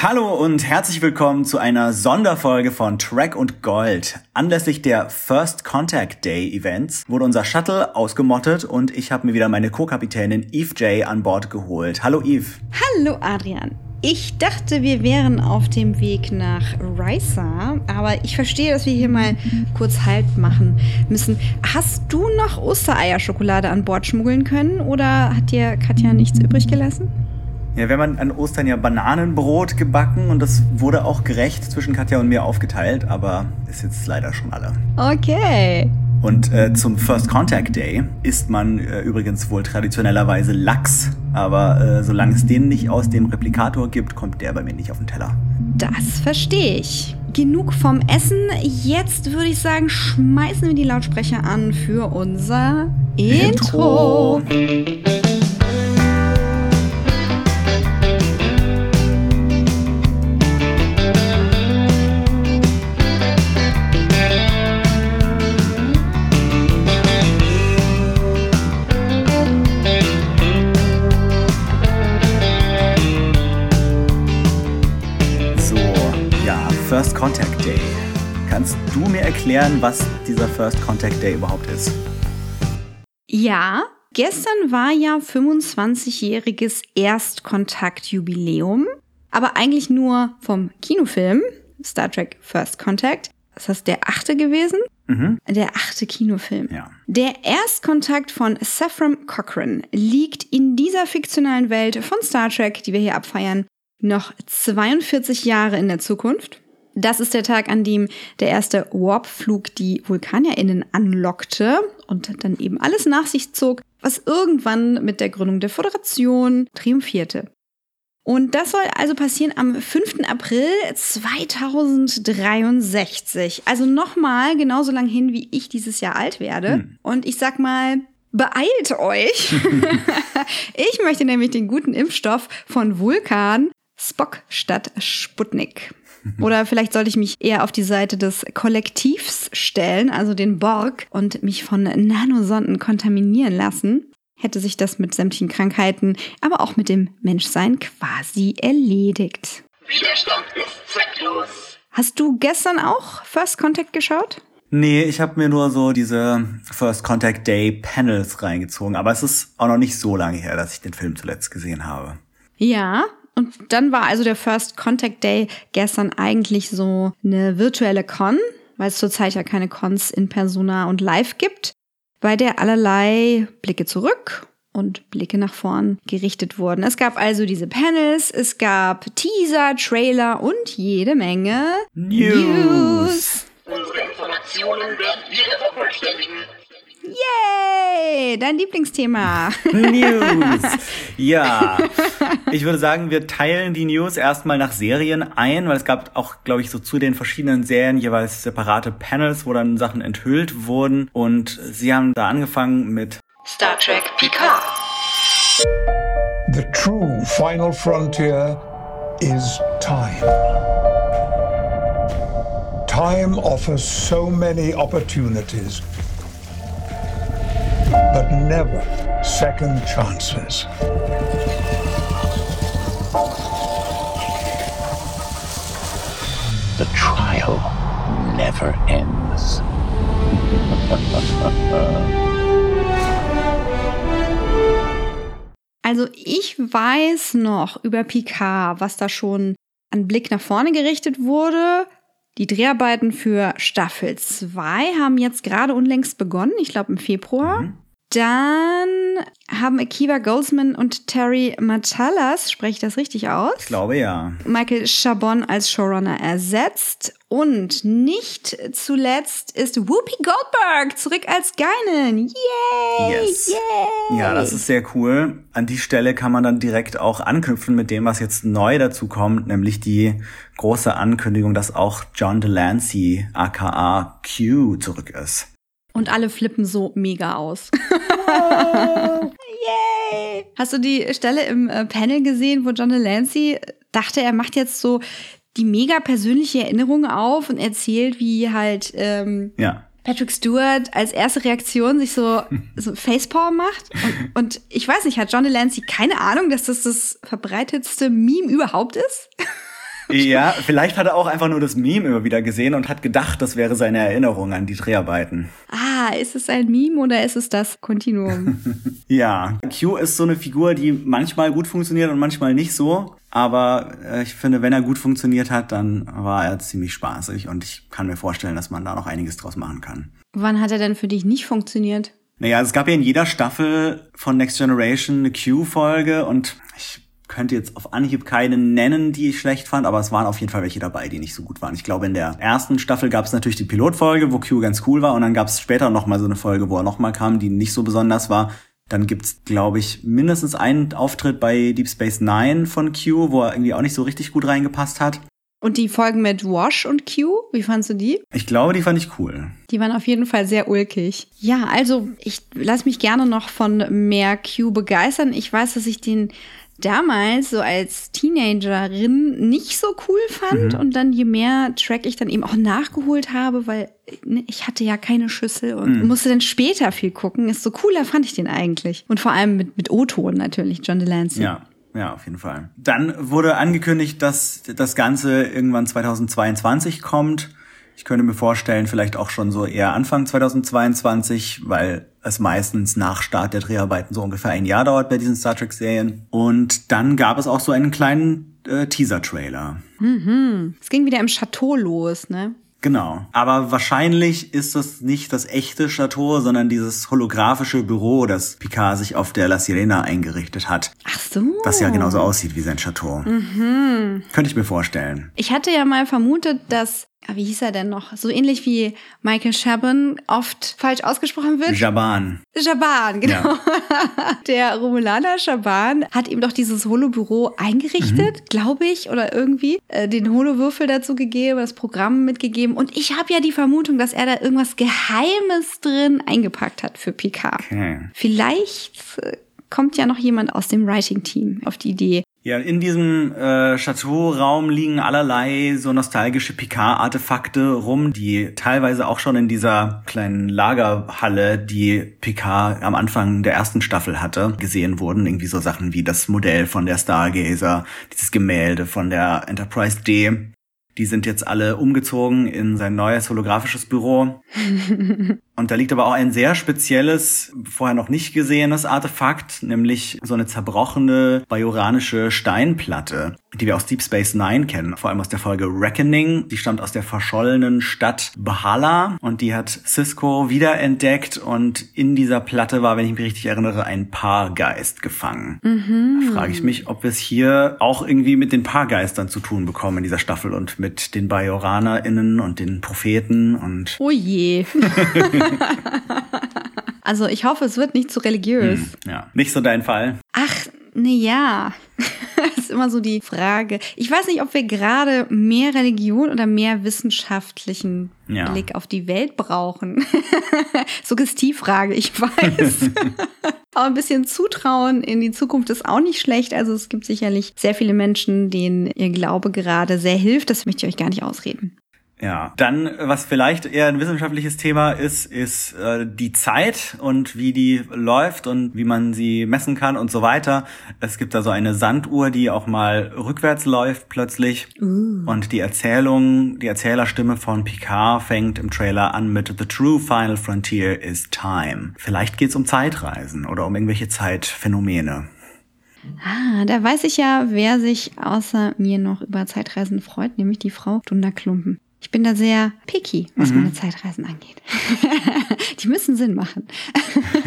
Hallo und herzlich willkommen zu einer Sonderfolge von Track und Gold. Anlässlich der First Contact Day Events wurde unser Shuttle ausgemottet und ich habe mir wieder meine Co-Kapitänin Eve J an Bord geholt. Hallo Eve. Hallo Adrian. Ich dachte, wir wären auf dem Weg nach Risa, aber ich verstehe, dass wir hier mal kurz Halt machen müssen. Hast du noch Ostereierschokolade an Bord schmuggeln können oder hat dir Katja nichts übrig gelassen? Ja, wir haben an Ostern ja Bananenbrot gebacken und das wurde auch gerecht zwischen Katja und mir aufgeteilt, aber ist jetzt leider schon alle. Okay. Und äh, zum First Contact Day isst man äh, übrigens wohl traditionellerweise Lachs, aber äh, solange es den nicht aus dem Replikator gibt, kommt der bei mir nicht auf den Teller. Das verstehe ich. Genug vom Essen. Jetzt würde ich sagen, schmeißen wir die Lautsprecher an für unser Intro. Intro. Du mir erklären, was dieser First Contact Day überhaupt ist? Ja, gestern war ja 25-jähriges Erstkontaktjubiläum, aber eigentlich nur vom Kinofilm Star Trek First Contact. Das ist der achte gewesen. Mhm. Der achte Kinofilm. Ja. Der Erstkontakt von Saffron Cochran liegt in dieser fiktionalen Welt von Star Trek, die wir hier abfeiern, noch 42 Jahre in der Zukunft. Das ist der Tag, an dem der erste Warp-Flug die VulkanierInnen anlockte und dann eben alles nach sich zog, was irgendwann mit der Gründung der Föderation triumphierte. Und das soll also passieren am 5. April 2063. Also nochmal genauso lang hin, wie ich dieses Jahr alt werde. Hm. Und ich sag mal, beeilt euch. ich möchte nämlich den guten Impfstoff von Vulkan Spock statt Sputnik. Oder vielleicht sollte ich mich eher auf die Seite des Kollektivs stellen, also den Borg, und mich von Nanosonden kontaminieren lassen. Hätte sich das mit sämtlichen Krankheiten, aber auch mit dem Menschsein quasi erledigt. Widerstand ist zwecklos. Hast du gestern auch First Contact geschaut? Nee, ich habe mir nur so diese First Contact Day Panels reingezogen, aber es ist auch noch nicht so lange her, dass ich den Film zuletzt gesehen habe. Ja, und dann war also der First Contact Day gestern eigentlich so eine virtuelle Con, weil es zurzeit ja keine Cons in Persona und Live gibt, bei der allerlei Blicke zurück und Blicke nach vorn gerichtet wurden. Es gab also diese Panels, es gab Teaser, Trailer und jede Menge News. News. Unsere Informationen werden wir vervollständigen. Yay! Dein Lieblingsthema. News. Ja. Ich würde sagen, wir teilen die News erstmal nach Serien ein, weil es gab auch, glaube ich, so zu den verschiedenen Serien jeweils separate Panels, wo dann Sachen enthüllt wurden. Und sie haben da angefangen mit Star Trek Picard. The true final frontier is time. Time offers so many opportunities. But never second chances. The trial never ends. Also ich weiß noch über Picard, was da schon an Blick nach vorne gerichtet wurde. Die Dreharbeiten für Staffel 2 haben jetzt gerade unlängst begonnen, ich glaube im Februar. Mhm. Dann haben Akiva Goldsman und Terry Matalas, spreche ich das richtig aus? Ich glaube ja. Michael Chabon als Showrunner ersetzt. Und nicht zuletzt ist Whoopi Goldberg zurück als Geinen. Yay! Yes. Yay! Ja, das ist sehr cool. An die Stelle kann man dann direkt auch anknüpfen mit dem, was jetzt neu dazu kommt, nämlich die große Ankündigung, dass auch John Delancey, aka Q, zurück ist. Und alle flippen so mega aus. Yay! Hast du die Stelle im äh, Panel gesehen, wo John Delancey dachte, er macht jetzt so die mega persönliche Erinnerung auf und erzählt, wie halt ähm, ja. Patrick Stewart als erste Reaktion sich so, so Facepalm macht. Und, und ich weiß nicht, hat John Delancey keine Ahnung, dass das das verbreitetste Meme überhaupt ist? Ja, vielleicht hat er auch einfach nur das Meme immer wieder gesehen und hat gedacht, das wäre seine Erinnerung an die Dreharbeiten. Ah, ist es ein Meme oder ist es das Kontinuum? Ja, Q ist so eine Figur, die manchmal gut funktioniert und manchmal nicht so. Aber äh, ich finde, wenn er gut funktioniert hat, dann war er ziemlich spaßig und ich kann mir vorstellen, dass man da noch einiges draus machen kann. Wann hat er denn für dich nicht funktioniert? Naja, es gab ja in jeder Staffel von Next Generation eine Q-Folge und ich könnte jetzt auf Anhieb keine nennen, die ich schlecht fand, aber es waren auf jeden Fall welche dabei, die nicht so gut waren. Ich glaube, in der ersten Staffel gab es natürlich die Pilotfolge, wo Q ganz cool war und dann gab es später noch mal so eine Folge, wo er noch mal kam, die nicht so besonders war. Dann gibt's, glaube ich, mindestens einen Auftritt bei Deep Space Nine von Q, wo er irgendwie auch nicht so richtig gut reingepasst hat. Und die Folgen mit Wash und Q, wie fandst du die? Ich glaube, die fand ich cool. Die waren auf jeden Fall sehr ulkig. Ja, also ich lasse mich gerne noch von mehr Q begeistern. Ich weiß, dass ich den damals so als Teenagerin nicht so cool fand und dann je mehr Track ich dann eben auch nachgeholt habe, weil ne, ich hatte ja keine Schüssel und musste dann später viel gucken, ist so cooler fand ich den eigentlich. Und vor allem mit, mit O-Ton natürlich, John Delancey. Ja. Ja, auf jeden Fall. Dann wurde angekündigt, dass das Ganze irgendwann 2022 kommt. Ich könnte mir vorstellen, vielleicht auch schon so eher Anfang 2022, weil es meistens nach Start der Dreharbeiten so ungefähr ein Jahr dauert bei diesen Star Trek-Serien. Und dann gab es auch so einen kleinen äh, Teaser-Trailer. Es ging wieder im Chateau los, ne? Genau. Aber wahrscheinlich ist das nicht das echte Chateau, sondern dieses holographische Büro, das Picard sich auf der La Sirena eingerichtet hat. Ach so. Was ja genauso aussieht wie sein Chateau. Könnte ich mir vorstellen. Ich hatte ja mal vermutet, dass, wie hieß er denn noch? So ähnlich wie Michael Chabon oft falsch ausgesprochen wird. Jaban. Schaban, genau. Der Romulaner Schaban hat ihm doch dieses Holobüro eingerichtet, glaube ich, oder irgendwie äh, den Holowürfel dazu gegeben, das Programm mitgegeben. Und ich habe ja die Vermutung, dass er da irgendwas Geheimes drin eingepackt hat für Picard. Okay. Vielleicht äh, kommt ja noch jemand aus dem Writing-Team auf die Idee. Ja, in diesem äh, Chateau-Raum liegen allerlei so nostalgische Picard-Artefakte rum, die teilweise auch schon in dieser kleinen Lagerhalle, die Picard am Anfang der ersten Staffel hatte, gesehen wurden. Irgendwie so Sachen wie das Modell von der Stargazer, dieses Gemälde von der Enterprise D. Die sind jetzt alle umgezogen in sein neues holographisches Büro. Und da liegt aber auch ein sehr spezielles, vorher noch nicht gesehenes Artefakt, nämlich so eine zerbrochene bajoranische Steinplatte, die wir aus Deep Space Nine kennen, vor allem aus der Folge Reckoning. Die stammt aus der verschollenen Stadt Bahala und die hat Cisco wiederentdeckt und in dieser Platte war, wenn ich mich richtig erinnere, ein Paargeist gefangen. Da frage ich mich, ob wir es hier auch irgendwie mit den Paargeistern zu tun bekommen in dieser Staffel und mit den BajoranerInnen und den Propheten und Oh je. also ich hoffe, es wird nicht zu religiös. ja, nicht so dein Fall. Ach, ne ja. Das ist immer so die Frage. Ich weiß nicht, ob wir gerade mehr Religion oder mehr wissenschaftlichen Ja. Blick auf die Welt brauchen. Suggestivfrage, ich weiß. Aber ein bisschen Zutrauen in die Zukunft ist auch nicht schlecht. Also es gibt sicherlich sehr viele Menschen, denen ihr Glaube gerade sehr hilft. Das möchte ich euch gar nicht ausreden. Ja, dann, was vielleicht eher ein wissenschaftliches Thema ist, ist äh, die Zeit und wie die läuft und wie man sie messen kann und so weiter. Es gibt da so eine Sanduhr, die auch mal rückwärts läuft plötzlich. Und die Erzählung, die Erzählerstimme von Picard fängt im Trailer an mit The True Final Frontier is Time. Vielleicht geht's um Zeitreisen oder um irgendwelche Zeitphänomene. Ah, da weiß ich ja, wer sich außer mir noch über Zeitreisen freut, nämlich die Frau Dunda Klumpen. Ich bin da sehr picky, was meine Zeitreisen angeht. die müssen Sinn machen.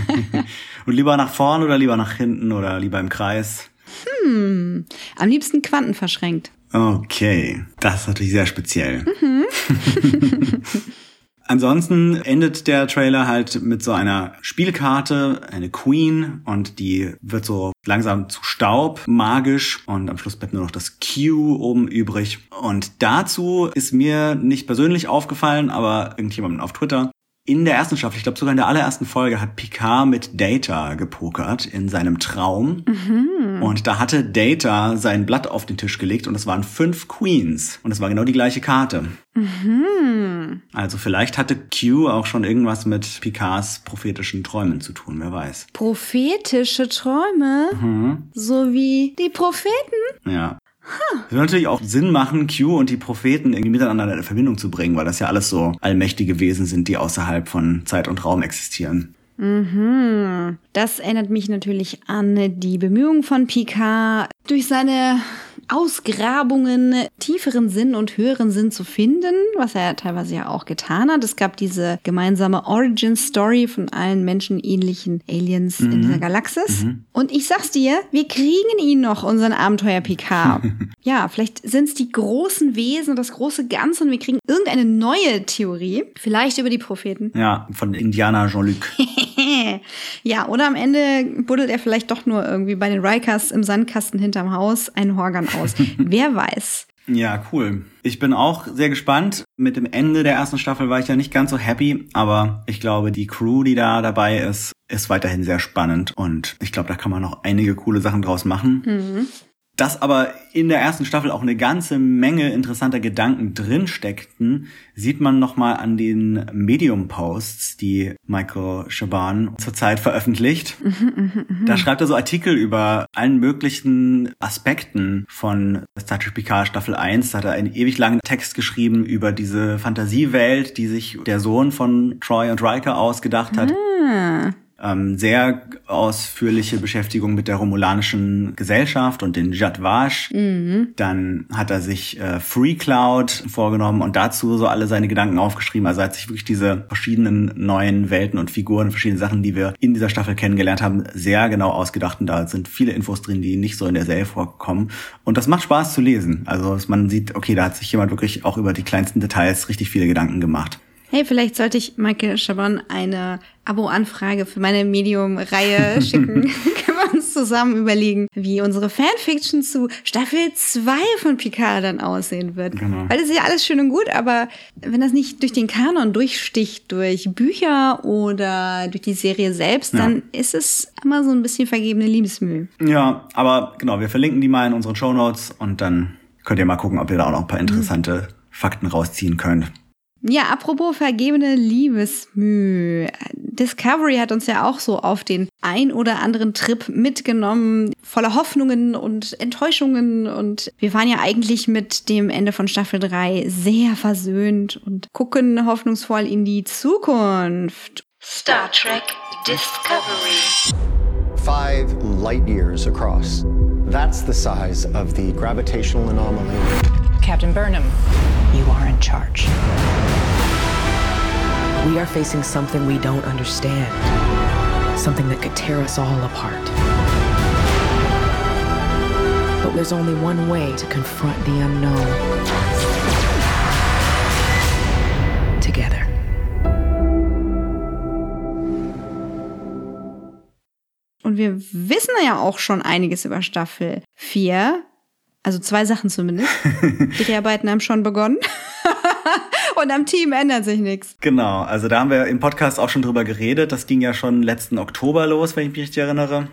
Und lieber nach vorn oder lieber nach hinten oder lieber im Kreis? Am liebsten quantenverschränkt. Okay, das ist natürlich sehr speziell. Ansonsten endet der Trailer halt mit so einer Spielkarte, eine Queen, und die wird so langsam zu Staub, magisch, und am Schluss bleibt nur noch das Q oben übrig. Und dazu ist mir nicht persönlich aufgefallen, aber irgendjemandem auf Twitter, in der ersten Staffel, ich glaube sogar in der allerersten Folge, hat Picard mit Data gepokert in seinem Traum. Und da hatte Data sein Blatt auf den Tisch gelegt und es waren fünf Queens. Und es war genau die gleiche Karte. Also vielleicht hatte Q auch schon irgendwas mit Picards prophetischen Träumen zu tun, wer weiß. Prophetische Träume, so wie die Propheten. Ja. Es würde natürlich auch Sinn machen, Q und die Propheten irgendwie miteinander in Verbindung zu bringen, weil das ja alles so allmächtige Wesen sind, die außerhalb von Zeit und Raum existieren. Das erinnert mich natürlich an die Bemühungen von Picard, durch seine Ausgrabungen tieferen Sinn und höheren Sinn zu finden, was er teilweise ja auch getan hat. Es gab diese gemeinsame Origin-Story von allen menschenähnlichen Aliens in dieser Galaxis. Und ich sag's dir, wir kriegen ihn noch, unseren Abenteuer Picard. ja, vielleicht sind's die großen Wesen und das große Ganze und wir kriegen irgendeine neue Theorie. Vielleicht über die Propheten. Ja, von Indiana Jean-Luc. ja, oder am Ende buddelt er vielleicht doch nur irgendwie bei den Rikers im Sandkasten hinterm Haus einen Horgan aus. Wer weiß. Ja, cool. Ich bin auch sehr gespannt. Mit dem Ende der ersten Staffel war ich ja nicht ganz so happy, aber ich glaube, die Crew, die da dabei ist, ist weiterhin sehr spannend und ich glaube, da kann man noch einige coole Sachen draus machen. Dass aber in der ersten Staffel auch eine ganze Menge interessanter Gedanken drin steckten, sieht man nochmal an den Medium-Posts, die Michael Shaban zurzeit veröffentlicht. Da schreibt er so Artikel über allen möglichen Aspekten von Star Trek Picard Staffel 1. Da hat er einen ewig langen Text geschrieben über diese Fantasiewelt, die sich der Sohn von Troy und Riker ausgedacht hat ähm, sehr ausführliche Beschäftigung mit der romulanischen Gesellschaft und den Jadwash. Dann hat er sich äh, Free Cloud vorgenommen und dazu so alle seine Gedanken aufgeschrieben. Also er hat sich wirklich diese verschiedenen neuen Welten und Figuren, verschiedene Sachen, die wir in dieser Staffel kennengelernt haben, sehr genau ausgedacht. Und da sind viele Infos drin, die nicht so in der Serie vorkommen. Und das macht Spaß zu lesen. Also man sieht, okay, da hat sich jemand wirklich auch über die kleinsten Details richtig viele Gedanken gemacht. Hey, vielleicht sollte ich Michael Chabon eine Abo-Anfrage für meine Medium-Reihe schicken. Können wir uns zusammen überlegen, wie unsere Fanfiction zu Staffel 2 von Picard dann aussehen wird. Genau. Weil das ist ja alles schön und gut, aber wenn das nicht durch den Kanon durchsticht, durch Bücher oder durch die Serie selbst, Ja. dann ist es immer so ein bisschen vergebene Liebesmühe. Ja, aber genau, wir verlinken die mal in unseren Shownotes und dann könnt ihr mal gucken, ob ihr da auch noch ein paar interessante Fakten rausziehen könnt. Ja, apropos vergebene Liebesmüh. Discovery hat uns ja auch so auf den ein oder anderen Trip mitgenommen, voller Hoffnungen und Enttäuschungen. Und wir waren ja eigentlich mit dem Ende von Staffel 3 sehr versöhnt und gucken hoffnungsvoll in die Zukunft. Star Trek Discovery. Five light years across. That's the size of the gravitational anomaly. Captain Burnham, you are in charge. We are facing something we don't understand. Something that could tear us all apart. But there's only one way to confront the unknown. Together. Und wir wissen ja auch schon einiges über Staffel 4. Also zwei Sachen zumindest. Die Dreharbeiten haben schon begonnen. Und am Team ändert sich nichts. Genau, also da haben wir im Podcast auch schon drüber geredet. Das ging ja schon letzten Oktober los, wenn ich mich richtig erinnere.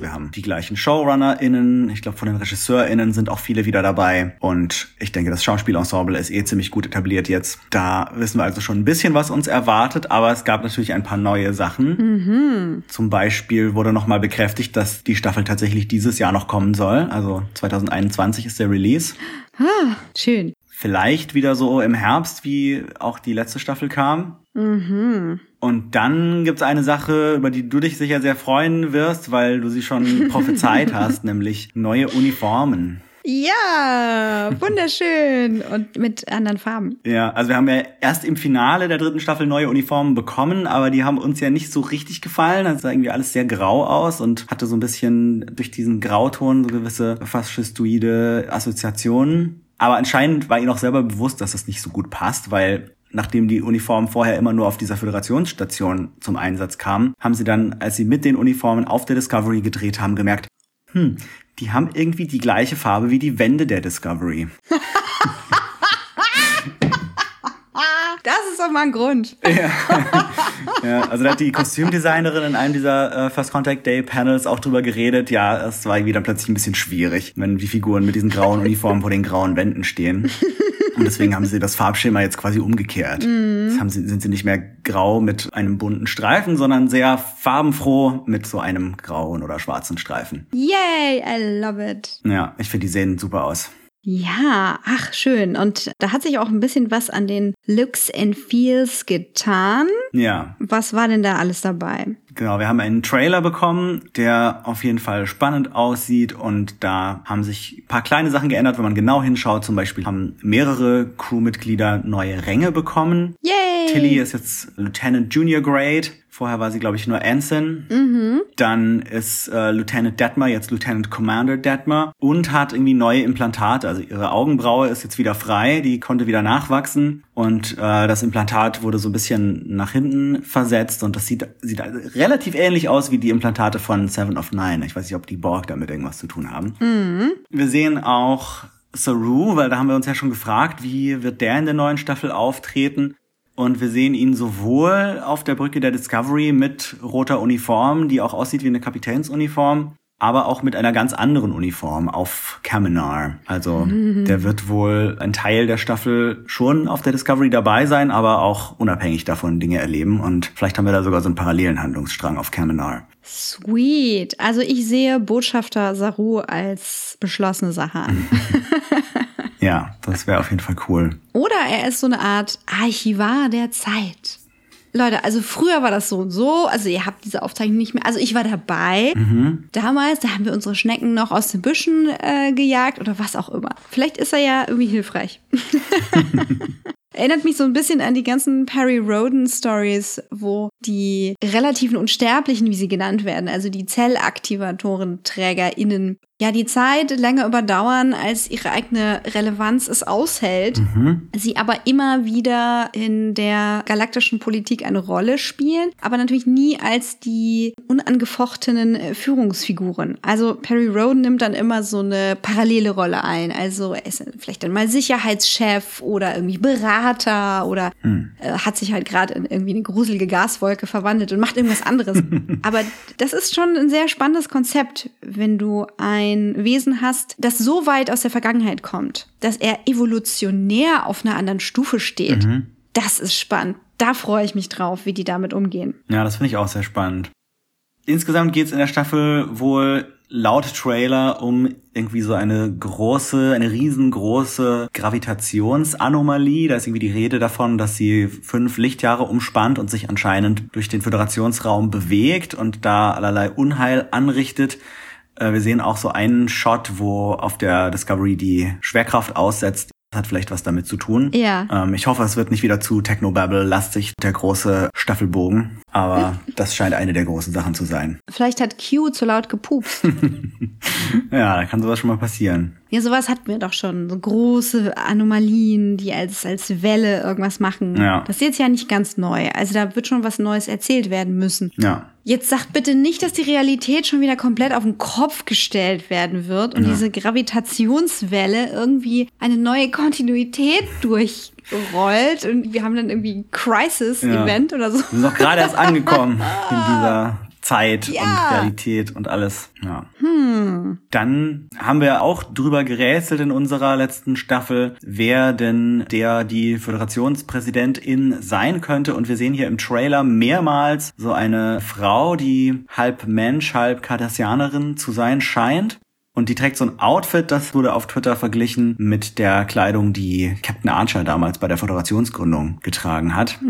Wir haben die gleichen ShowrunnerInnen. Ich glaube, von den RegisseurInnen sind auch viele wieder dabei. Und ich denke, das Schauspielensemble ist eh ziemlich gut etabliert jetzt. Da wissen wir also schon ein bisschen, was uns erwartet. Aber es gab natürlich ein paar neue Sachen. Zum Beispiel wurde nochmal bekräftigt, dass die Staffel tatsächlich dieses Jahr noch kommen soll. Also 2021 ist der Release. Schön. Vielleicht wieder so im Herbst, wie auch die letzte Staffel kam. Und dann gibt's eine Sache, über die du dich sicher sehr freuen wirst, weil du sie schon prophezeit hast, nämlich neue Uniformen. Ja, wunderschön. Und mit anderen Farben. Ja, also wir haben ja erst im Finale der dritten Staffel neue Uniformen bekommen, aber die haben uns ja nicht so richtig gefallen. Das sah irgendwie alles sehr grau aus und hatte so ein bisschen durch diesen Grauton so gewisse faschistoide Assoziationen. Aber anscheinend war ihnen auch selber bewusst, dass das nicht so gut passt, weil nachdem die Uniformen vorher immer nur auf dieser Föderationsstation zum Einsatz kamen, haben sie dann, als sie mit den Uniformen auf der Discovery gedreht haben, gemerkt, hm, die haben irgendwie die gleiche Farbe wie die Wände der Discovery. Das ist doch mal ein Grund. Ja, also da hat die Kostümdesignerin in einem dieser äh, First Contact Day Panels auch drüber geredet. Ja, es war wieder plötzlich ein bisschen schwierig, wenn die Figuren mit diesen grauen Uniformen vor den grauen Wänden stehen. Und deswegen haben sie das Farbschema jetzt quasi umgekehrt. Jetzt haben sie, sind sie nicht mehr grau mit einem bunten Streifen, sondern sehr farbenfroh mit so einem grauen oder schwarzen Streifen. Yay, I love it. Ja, ich finde, die sehen super aus. Ja, ach schön. Und da hat sich auch ein bisschen was an den Looks and Feels getan. Ja, Was war denn da alles dabei? Genau, wir haben einen Trailer bekommen, der auf jeden Fall spannend aussieht und da haben sich ein paar kleine Sachen geändert, wenn man genau hinschaut. Zum Beispiel haben mehrere Crewmitglieder neue Ränge bekommen. Yay! Tilly ist jetzt Lieutenant Junior Grade. Vorher war sie, glaube ich, nur Ensign. Dann ist äh, Lieutenant Detmer jetzt Lieutenant Commander Detmer und hat irgendwie neue Implantate. Also ihre Augenbraue ist jetzt wieder frei, die konnte wieder nachwachsen und äh, das Implantat wurde so ein bisschen nach hinten versetzt und das sieht, sieht relativ ähnlich aus wie die Implantate von Seven of Nine. Ich weiß nicht, ob die Borg damit irgendwas zu tun haben. Wir sehen auch Saru, weil da haben wir uns ja schon gefragt, wie wird der in der neuen Staffel auftreten. Und wir sehen ihn sowohl auf der Brücke der Discovery mit roter Uniform, die auch aussieht wie eine Kapitänsuniform, aber auch mit einer ganz anderen Uniform auf Kaminar. Also der wird wohl ein Teil der Staffel schon auf der Discovery dabei sein, aber auch unabhängig davon Dinge erleben. Und vielleicht haben wir da sogar so einen parallelen Handlungsstrang auf Kaminar. Sweet. Also ich sehe Botschafter Saru als beschlossene Sache an. Ja, das wäre auf jeden Fall cool. Oder er ist so eine Art Archivar der Zeit. Leute, also früher war das so und so. Also ihr habt diese Aufzeichnung nicht mehr. Also ich war dabei. Damals, da haben wir unsere Schnecken noch aus den Büschen äh, gejagt oder was auch immer. Vielleicht ist er ja irgendwie hilfreich. Erinnert mich so ein bisschen an die ganzen Perry Roden Stories, wo die relativen Unsterblichen, wie sie genannt werden, also die ZellaktivatorenTrägerInnen, ja die Zeit länger überdauern, als ihre eigene Relevanz es aushält, sie aber immer wieder in der galaktischen Politik eine Rolle spielen, aber natürlich nie als die unangefochtenen äh, Führungsfiguren. Also Perry Roden nimmt dann immer so eine parallele Rolle ein. Also er ist vielleicht dann mal Sicherheitschef oder irgendwie Berater oder äh, hat sich halt gerade in irgendwie eine gruselige Gaswolke verwandelt und macht irgendwas anderes. aber das ist schon ein sehr spannendes Konzept, wenn du ein Wesen hast, das so weit aus der Vergangenheit kommt, dass er evolutionär auf einer anderen Stufe steht. Das ist spannend. Da freue ich mich drauf, wie die damit umgehen. Ja, das finde ich auch sehr spannend. Insgesamt geht's in der Staffel wohl laut Trailer um irgendwie so eine große, eine riesengroße Gravitationsanomalie. Da ist irgendwie die Rede davon, dass sie fünf Lichtjahre umspannt und sich anscheinend durch den Föderationsraum bewegt und da allerlei Unheil anrichtet. Äh, Wir sehen auch so einen Shot, wo auf der Discovery die Schwerkraft aussetzt. Das hat vielleicht was damit zu tun. Ja. Ähm, ich hoffe, es wird nicht wieder zu Technobabble-lastig, der große Staffelbogen. Aber das scheint eine der großen Sachen zu sein. Vielleicht hat Q zu laut gepupst. Ja, da kann sowas schon mal passieren. Ja, sowas hatten wir doch schon. So große Anomalien, die als, als Welle irgendwas machen. Ja. Das ist jetzt ja nicht ganz neu. Also da wird schon was Neues erzählt werden müssen. Ja. Jetzt sagt bitte nicht, dass die Realität schon wieder komplett auf den Kopf gestellt werden wird und diese Gravitationswelle irgendwie eine neue Kontinuität durchrollt und wir haben dann irgendwie ein Crisis-Event oder so. Wir sind doch gerade erst angekommen in dieser Zeit Ja. und Realität und alles. Ja. Dann haben wir auch drüber gerätselt in unserer letzten Staffel, wer denn der die Föderationspräsidentin sein könnte. Und wir sehen hier im Trailer mehrmals so eine Frau, die halb Mensch, halb Cardassianerin zu sein scheint. Und die trägt so ein Outfit, das wurde auf Twitter verglichen mit der Kleidung, die Captain Archer damals bei der Föderationsgründung getragen hat.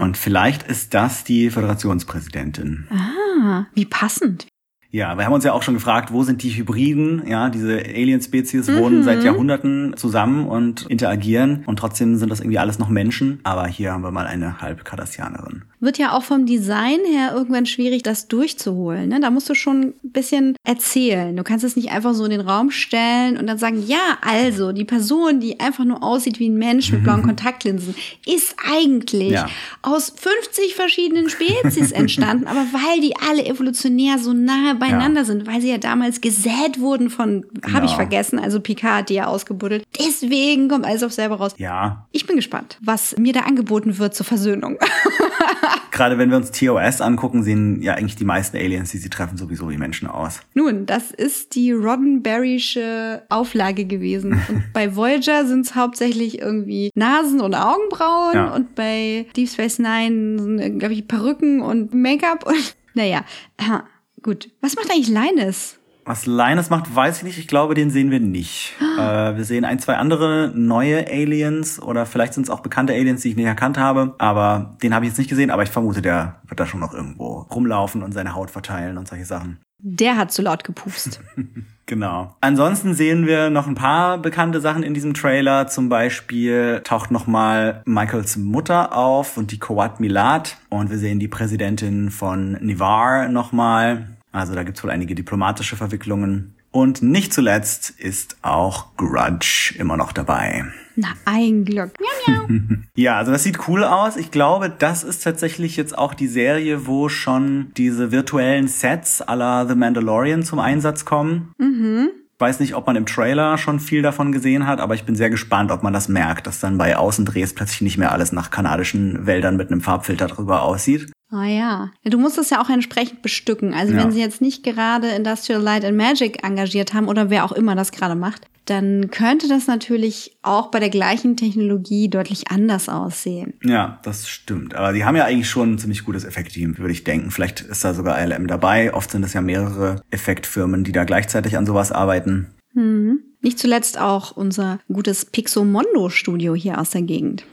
Und vielleicht ist das die Föderationspräsidentin. Ah, wie passend. Ja, wir haben uns ja auch schon gefragt, wo sind die Hybriden? Ja, diese Alien-Spezies wohnen seit Jahrhunderten zusammen und interagieren und trotzdem sind das irgendwie alles noch Menschen. Aber hier haben wir mal eine Halb-Kardassianerin. Wird ja auch vom Design her irgendwann schwierig, das durchzuholen. Ne? Da musst du schon ein bisschen erzählen. Du kannst es nicht einfach so in den Raum stellen und dann sagen, ja, also die Person, die einfach nur aussieht wie ein Mensch mit blauen Kontaktlinsen, ist eigentlich Ja. aus 50 verschiedenen Spezies entstanden, aber weil die alle evolutionär so nahe beieinander sind, weil sie ja damals gesät wurden von, habe ich Genau. vergessen, also Picard die ja ausgebuddelt. Deswegen kommt alles auf selber raus. Ja, Ich bin gespannt, was mir da angeboten wird zur Versöhnung. gerade wenn wir uns TOS angucken, sehen ja eigentlich die meisten Aliens, die sie treffen, sowieso wie Menschen aus. Nun, das ist die Roddenberrysche Auflage gewesen. Und bei Voyager sind es hauptsächlich irgendwie Nasen und Augenbrauen Ja. und bei Deep Space Nine sind, glaube ich, Perücken und Make-up und naja, aha, gut. Was macht eigentlich Linus? Was Linus macht, weiß ich nicht. Ich glaube, den sehen wir nicht. äh, wir sehen ein, zwei andere neue Aliens oder vielleicht sind es auch bekannte Aliens, die ich nicht erkannt habe. Aber den habe ich jetzt nicht gesehen. Aber ich vermute, der wird da schon noch irgendwo rumlaufen und seine Haut verteilen und solche Sachen. Der hat zu laut gepupst. Genau. Ansonsten sehen wir noch ein paar bekannte Sachen in diesem Trailer. Zum Beispiel taucht nochmal Michaels Mutter auf und die Kowat Milat. Und wir sehen die Präsidentin von Nivar nochmal. Also da gibt's wohl einige diplomatische Verwicklungen. Und nicht zuletzt ist auch Grudge immer noch dabei. Na, ein Glück. Miau, miau. Ja, also das sieht cool aus. Ich glaube, das ist tatsächlich jetzt auch die Serie, wo schon diese virtuellen Sets à la The Mandalorian zum Einsatz kommen. Ich weiß nicht, ob man im Trailer schon viel davon gesehen hat, aber ich bin sehr gespannt, ob man das merkt, dass dann bei Außendrehs plötzlich nicht mehr alles nach kanadischen Wäldern mit einem Farbfilter drüber aussieht. Ah ja. ja. Du musst das ja auch entsprechend bestücken. Also Ja. wenn sie jetzt nicht gerade Industrial Light and Magic engagiert haben oder wer auch immer das gerade macht, dann könnte das natürlich auch bei der gleichen Technologie deutlich anders aussehen. Ja, das stimmt. Aber die haben ja eigentlich schon ein ziemlich gutes Effektteam, würde ich denken. Vielleicht ist da sogar ILM dabei. Oft sind es ja mehrere Effektfirmen, die da gleichzeitig an sowas arbeiten. Nicht zuletzt auch unser gutes Pixomondo-Studio hier aus der Gegend.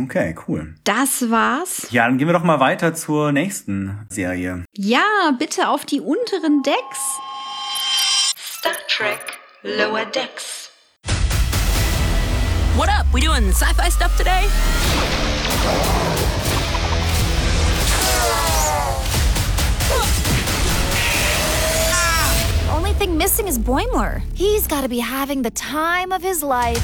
Okay, cool. Das war's. Ja, dann gehen wir doch mal weiter zur nächsten Serie. Ja, bitte auf die unteren Decks. Star Trek Lower Decks. What up? We doing sci-fi stuff today? Thing missing is Boimler. He's got to be having the time of his life.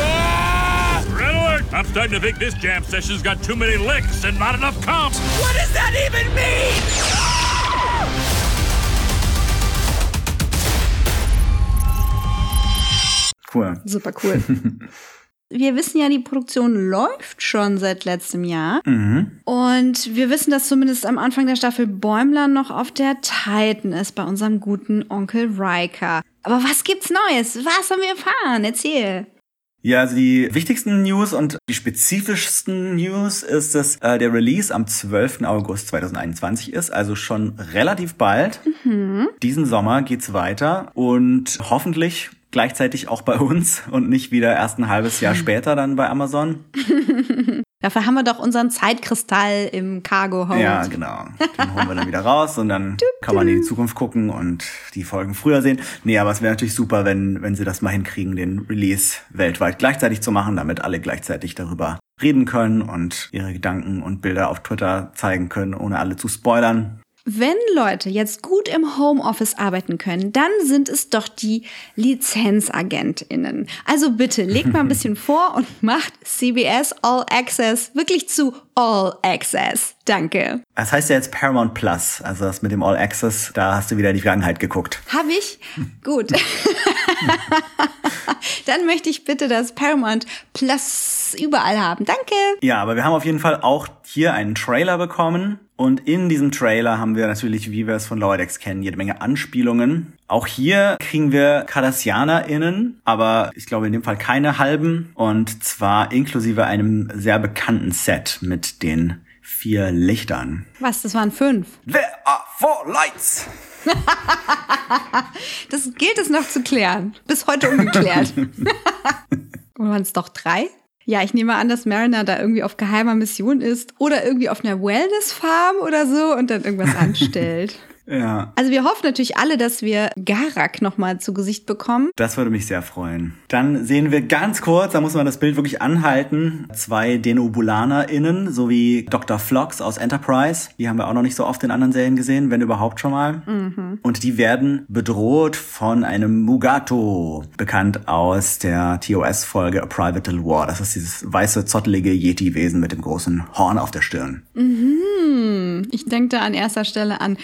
Ah! Red alert! I'm starting to think this jam session's got too many licks and not enough comps. What does that even mean? Cool. Super cool. Wir wissen ja, die Produktion läuft schon seit letztem Jahr. Und wir wissen, dass zumindest am Anfang der Staffel Bäumler noch auf der Titan ist bei unserem guten Onkel Riker. Aber was gibt's Neues? Was haben wir erfahren? Erzähl. Ja, also die wichtigsten News und die spezifischsten News ist, dass äh, der Release am 12. August 2021 ist, also schon relativ bald. Diesen Sommer geht's weiter und hoffentlich gleichzeitig auch bei uns und nicht wieder erst ein halbes Jahr später dann bei Amazon. Dafür haben wir doch unseren Zeitkristall im Cargo Hold. Ja, genau. Den holen wir dann wieder raus und dann kann man in die Zukunft gucken und die Folgen früher sehen. Nee, aber es wäre natürlich super, wenn, wenn sie das mal hinkriegen, den Release weltweit gleichzeitig zu machen, damit alle gleichzeitig darüber reden können und ihre Gedanken und Bilder auf Twitter zeigen können, ohne alle zu spoilern. Wenn Leute jetzt gut im Homeoffice arbeiten können, dann sind es doch die LizenzagentInnen. Also bitte, legt mal ein bisschen vor und macht CBS All Access wirklich zu All Access. Danke. Das heißt ja jetzt Paramount Plus, also das mit dem All Access, da hast du wieder in die Vergangenheit geguckt. Hab ich? Gut. Dann möchte ich bitte das Paramount Plus überall haben. Danke. Ja, aber wir haben auf jeden Fall auch hier einen Trailer bekommen. Und in diesem Trailer haben wir natürlich, wie wir es von Decks kennen, jede Menge Anspielungen. Auch hier kriegen wir KardassianerInnen, aber ich glaube in dem Fall keine halben. Und zwar inklusive einem sehr bekannten Set mit den vier Lichtern. Was, das waren fünf. There are four lights! Das gilt es noch zu klären. Bis heute ungeklärt. Oder waren es doch drei? Ja, ich nehme an, dass Mariner da irgendwie auf geheimer Mission ist oder irgendwie auf einer Wellness-Farm oder so und dann irgendwas anstellt. Ja, Also wir hoffen natürlich alle, dass wir Garak nochmal zu Gesicht bekommen. das würde mich sehr freuen. Dann sehen wir ganz kurz, da muss man das Bild wirklich anhalten, zwei DenobulanerInnen sowie Dr. Phlox aus Enterprise. Die haben wir auch noch nicht so oft in anderen Serien gesehen, wenn überhaupt schon mal. Und die werden bedroht von einem Mugato, bekannt aus der TOS-Folge A Private Little War. Das ist dieses weiße, zottelige Yeti-Wesen mit dem großen Horn auf der Stirn. Ich denke da an erster Stelle an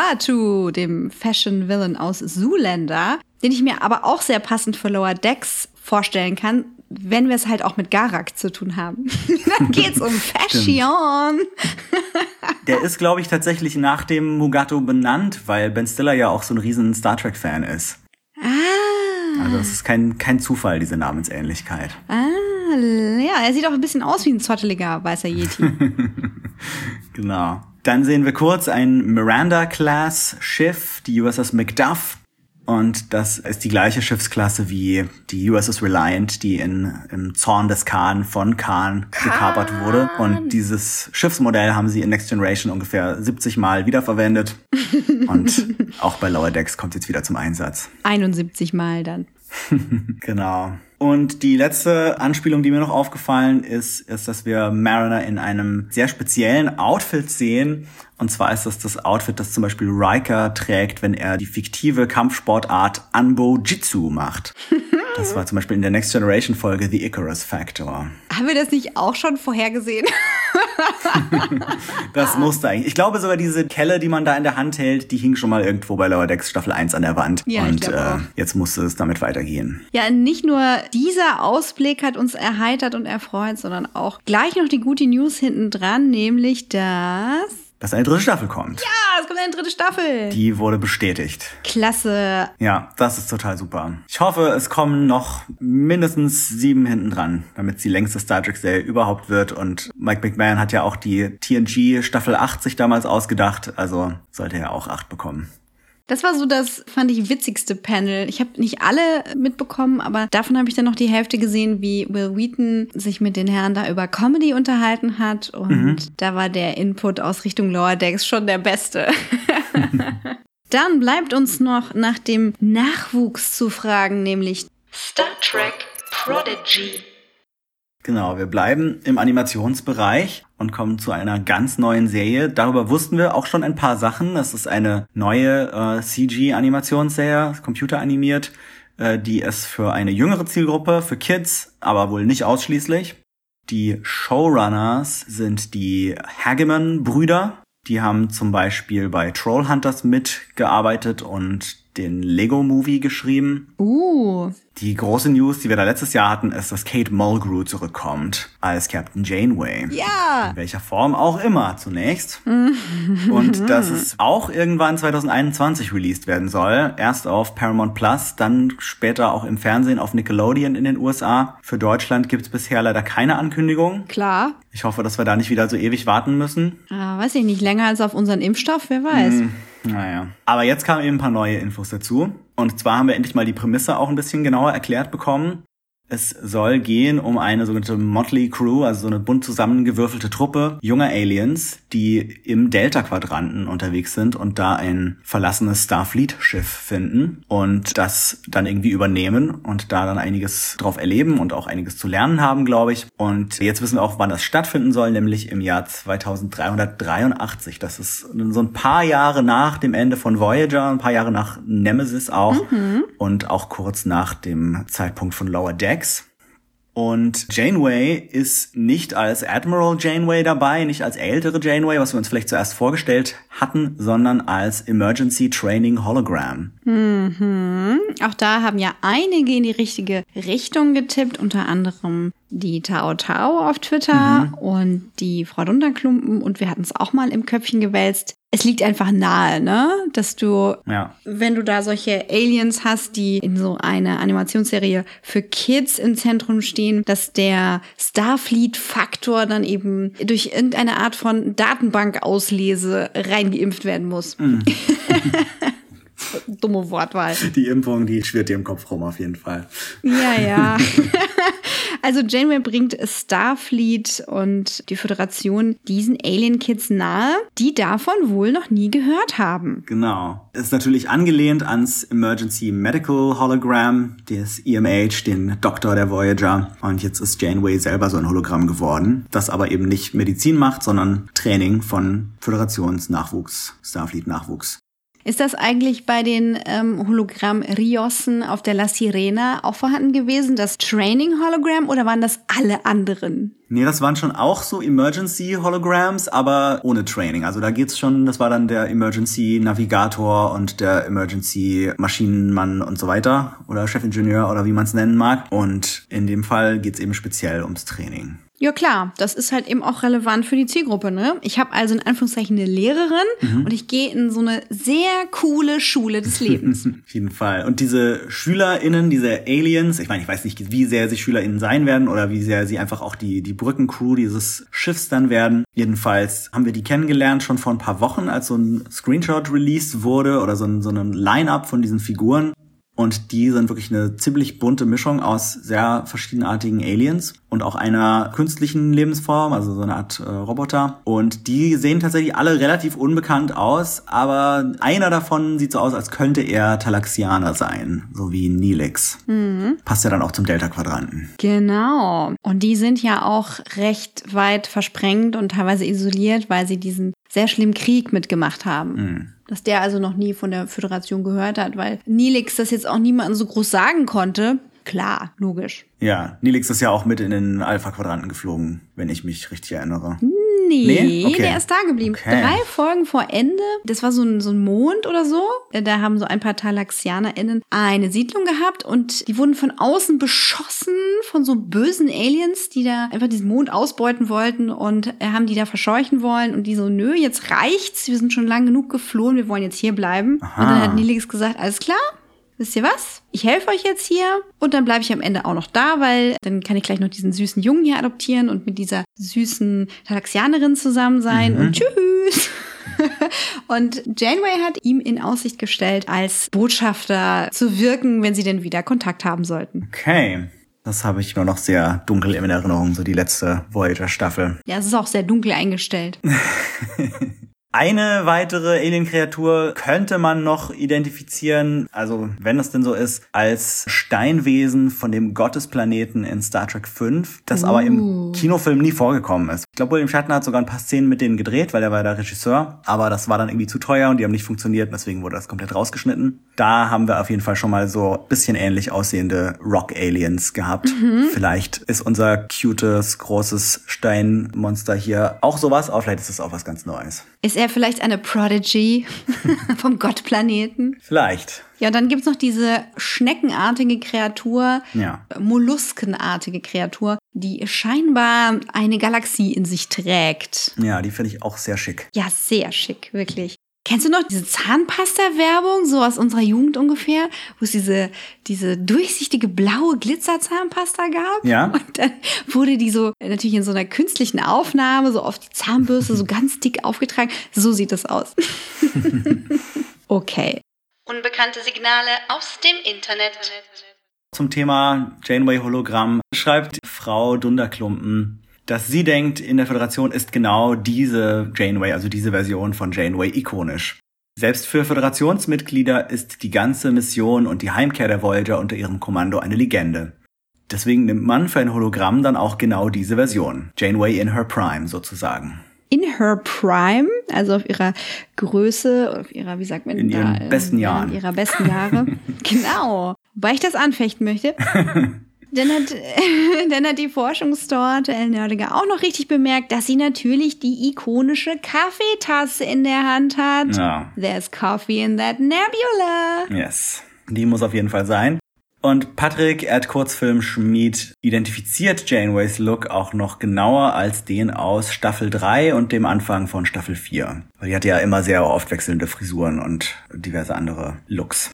Mugatu, dem Fashion Villain aus Zoolander, den ich mir aber auch sehr passend für Lower Decks vorstellen kann, wenn wir es halt auch mit Garak zu tun haben. Dann geht's um Fashion. Der ist, glaube ich, tatsächlich nach dem Mugato benannt, weil Ben Stiller ja auch so ein riesen Star Trek-Fan ist. Ah, Also es ist kein, kein Zufall, diese Namensähnlichkeit. ah, ja, er sieht auch ein bisschen aus wie ein zotteliger weißer Yeti. Genau. Dann sehen wir kurz ein Miranda-Class-Schiff, die USS Macduff. Und das ist die gleiche Schiffsklasse wie die USS Reliant, die in, im Zorn des Khan von Khan gekapert wurde. Und dieses Schiffsmodell haben sie in Next Generation ungefähr 70 Mal wiederverwendet. Und auch bei Lower Decks kommt es jetzt wieder zum Einsatz. 71 Mal dann. genau. Und die letzte Anspielung, die mir noch aufgefallen ist, ist, dass wir Mariner in einem sehr speziellen Outfit sehen. Und zwar ist das das Outfit, das zum Beispiel Riker trägt, wenn er die fiktive Kampfsportart Anbo Jitsu macht. Das war zum Beispiel in der Next Generation Folge The Icarus Factor. Haben wir das nicht auch schon vorhergesehen? Das musste eigentlich. Ich glaube sogar diese Kelle, die man da in der Hand hält, die hing schon mal irgendwo bei Lower Decks Staffel 1 an der Wand. Ja, Und äh, jetzt musste es damit weitergehen. Ja, nicht nur dieser Ausblick hat uns erheitert und erfreut, sondern auch gleich noch die gute News hinten dran, nämlich dass. Dass eine dritte Staffel kommt. Ja, es kommt eine dritte Staffel. Die wurde bestätigt. Klasse. Ja, das ist total super. Ich hoffe, es kommen noch mindestens sieben hinten dran, damit es die längste Star Trek-Serie überhaupt wird. Und Mike McMahon hat ja auch die TNG Staffel 8 sich damals ausgedacht, also sollte er auch acht bekommen. Das war so das, fand ich, witzigste Panel. Ich habe nicht alle mitbekommen, aber davon habe ich dann noch die Hälfte gesehen, wie Will Wheaton sich mit den Herren da über Comedy unterhalten hat. Und Mhm. da war der Input aus Richtung Lower Decks schon der beste. dann bleibt uns noch nach dem Nachwuchs zu fragen, nämlich Star Trek Prodigy. Genau, wir bleiben im Animationsbereich und kommen zu einer ganz neuen Serie. Darüber wussten wir auch schon ein paar Sachen. Das ist eine neue äh, CG-Animationsserie, computeranimiert, äh, die es für eine jüngere Zielgruppe, für Kids, aber wohl nicht ausschließlich. Die Showrunners sind die Hageman-Brüder. Die haben zum Beispiel bei Trollhunters mitgearbeitet und den Lego-Movie geschrieben. Uh. Die große News, die wir da letztes Jahr hatten, ist, dass Kate Mulgrew zurückkommt als Captain Janeway. Ja. In welcher Form auch immer zunächst. Und dass es auch irgendwann 2021 released werden soll. Erst auf Paramount Plus, dann später auch im Fernsehen auf Nickelodeon in den USA. Für Deutschland gibt es bisher leider keine Ankündigung. Klar. Ich hoffe, dass wir da nicht wieder so ewig warten müssen. Ah, weiß ich nicht, länger als auf unseren Impfstoff, wer weiß. Hm, naja. Aber jetzt kamen eben ein paar neue Infos dazu. Und zwar haben wir endlich mal die Prämisse auch ein bisschen genauer erklärt bekommen. Es soll gehen um eine sogenannte Motley Crew, also so eine bunt zusammengewürfelte Truppe junger Aliens, die im Delta-Quadranten unterwegs sind und da ein verlassenes Starfleet-Schiff finden und das dann irgendwie übernehmen und da dann einiges drauf erleben und auch einiges zu lernen haben, glaube ich. Und jetzt wissen wir auch, wann das stattfinden soll, nämlich im Jahr 2383. Das ist so ein paar Jahre nach dem Ende von Voyager, ein paar Jahre nach Nemesis auch und auch kurz nach dem Zeitpunkt von Lower Decks. Und Janeway ist nicht als Admiral Janeway dabei, nicht als ältere Janeway, was wir uns vielleicht zuerst vorgestellt hatten, sondern als Emergency Training Hologram. Mhm. Auch da haben ja einige in die richtige Richtung getippt, unter anderem die Tao Tao auf Twitter und die Frau Dunderklumpen und wir hatten es auch mal im Köpfchen gewälzt. Es liegt einfach nahe, ne, dass du, Ja. wenn du da solche Aliens hast, die in so einer Animationsserie für Kids im Zentrum stehen, dass der Starfleet-Faktor dann eben durch irgendeine Art von Datenbankauslese reingeimpft werden muss. Dumme Wortwahl. Die Impfung, die schwirrt dir im Kopf rum auf jeden Fall. Ja, ja. also Janeway bringt Starfleet und die Föderation diesen Alien-Kids nahe, die davon wohl noch nie gehört haben. Genau. Ist natürlich angelehnt ans Emergency Medical Hologram, des EMH, den Doktor der Voyager. Und jetzt ist Janeway selber so ein Hologramm geworden, das aber eben nicht Medizin macht, sondern Training von Föderationsnachwuchs, Starfleet-Nachwuchs. Ist das eigentlich bei den ähm, Hologramm-Riossen auf der La Sirena auch vorhanden gewesen, das Training-Hologramm, oder waren das alle anderen? Nee, das waren schon auch so Emergency Holograms, aber ohne Training. Also da geht's schon, das war dann der Emergency Navigator und der Emergency Maschinenmann und so weiter oder Chefingenieur oder wie man es nennen mag. Und in dem Fall geht's eben speziell ums Training. Ja klar, das ist halt eben auch relevant für die Zielgruppe. Ne? Ich habe also in Anführungszeichen eine Lehrerin Mhm. und ich gehe in so eine sehr coole Schule des Lebens. Auf jeden Fall. Und diese SchülerInnen, diese Aliens, ich meine, ich weiß nicht, wie sehr sie SchülerInnen sein werden oder wie sehr sie einfach auch die, die Brückencrew dieses Schiffs dann werden. Jedenfalls haben wir die kennengelernt schon vor ein paar Wochen, als so ein Screenshot released wurde oder so ein, so ein Line-Up von diesen Figuren. Und die sind wirklich eine ziemlich bunte Mischung aus sehr verschiedenartigen Aliens und auch einer künstlichen Lebensform, also so eine Art äh, Roboter. Und die sehen tatsächlich alle relativ unbekannt aus, aber einer davon sieht so aus, als könnte er Talaxianer sein, so wie Nilix. Mhm. Passt ja dann auch zum Delta-Quadranten. Genau. Und die sind ja auch recht weit versprengt und teilweise isoliert, weil sie diesen sehr schlimmen Krieg mitgemacht haben. Mhm. Dass der also noch nie von der Föderation gehört hat, weil Nilix das jetzt auch niemandem so groß sagen konnte. Klar, logisch. Ja, Nilix ist ja auch mit in den Alpha-Quadranten geflogen, wenn ich mich richtig erinnere. Nee, Nee? Okay. der ist da geblieben. Okay. Drei Folgen vor Ende, das war so ein, so ein Mond oder so. Da haben so ein paar TalaxianerInnen eine Siedlung gehabt und die wurden von außen beschossen von so bösen Aliens, die da einfach diesen Mond ausbeuten wollten und äh, haben die da verscheuchen wollen und die so, nö, jetzt reicht's, wir sind schon lang genug geflohen, wir wollen jetzt hier bleiben. Aha. Und dann hat Nilix gesagt, alles klar, Wisst ihr was? Ich helfe euch jetzt hier und dann bleibe ich am Ende auch noch da, weil dann kann ich gleich noch diesen süßen Jungen hier adoptieren und mit dieser süßen Talaxianerin zusammen sein Mhm. und tschüss. und Janeway hat ihm in Aussicht gestellt, als Botschafter zu wirken, wenn sie denn wieder Kontakt haben sollten. Okay. Das habe ich nur noch sehr dunkel in Erinnerung, so die letzte Voyager-Staffel. Ja, es ist auch sehr dunkel eingestellt. Eine weitere Alien-Kreatur könnte man noch identifizieren, also wenn es denn so ist, als Steinwesen von dem Gottesplaneten in Star Trek 5, das aber im Kinofilm nie vorgekommen ist. Ich glaube, William Shatner hat sogar ein paar Szenen mit denen gedreht, weil er war der Regisseur, aber das war dann irgendwie zu teuer und die haben nicht funktioniert, deswegen wurde das komplett rausgeschnitten. Da haben wir auf jeden Fall schon mal so ein bisschen ähnlich aussehende Rock-Aliens gehabt. Vielleicht ist unser cutes, großes Steinmonster hier auch sowas, aber vielleicht ist es auch was ganz Neues. Ist er vielleicht eine Prodigy vom Gottplaneten? Vielleicht. Ja, und dann gibt's noch diese schneckenartige Kreatur, Ja. molluskenartige Kreatur, die scheinbar eine Galaxie in sich trägt. Ja, die finde ich auch sehr schick. Ja, sehr schick, wirklich. Kennst du noch diese Zahnpasta-Werbung, so aus unserer Jugend ungefähr, wo es diese, diese durchsichtige blaue Glitzer-Zahnpasta gab? Ja. Und dann wurde die so äh, natürlich in so einer künstlichen Aufnahme so auf die Zahnbürste so ganz dick aufgetragen. So sieht das aus. okay. Unbekannte Signale aus dem Internet. Zum Thema Janeway Hologramm schreibt Frau Dunderklumpen, dass sie denkt, in der Föderation ist genau diese Janeway, also diese Version von Janeway ikonisch. Selbst für Föderationsmitglieder ist die ganze Mission und die Heimkehr der Voyager unter ihrem Kommando eine Legende. Deswegen nimmt man für ein Hologramm dann auch genau diese Version. Janeway in her prime sozusagen. In her prime, also auf ihrer Größe, auf ihrer, wie sagt man In da, ihren besten ja, Jahren. In ihrer besten Jahre. genau. Wobei ich das anfechten möchte. Dann hat, dann hat die Forschungstorte El Nerdiger auch noch richtig bemerkt, dass sie natürlich die ikonische Kaffeetasse in der Hand hat. Ja. There's coffee in that nebula. Yes. Die muss auf jeden Fall sein. Und Patrick, hat Kurzfilm Schmied, identifiziert Janeways Look auch noch genauer als den aus Staffel 3 und dem Anfang von Staffel 4. Weil die hatte ja immer sehr oft wechselnde Frisuren und diverse andere Looks.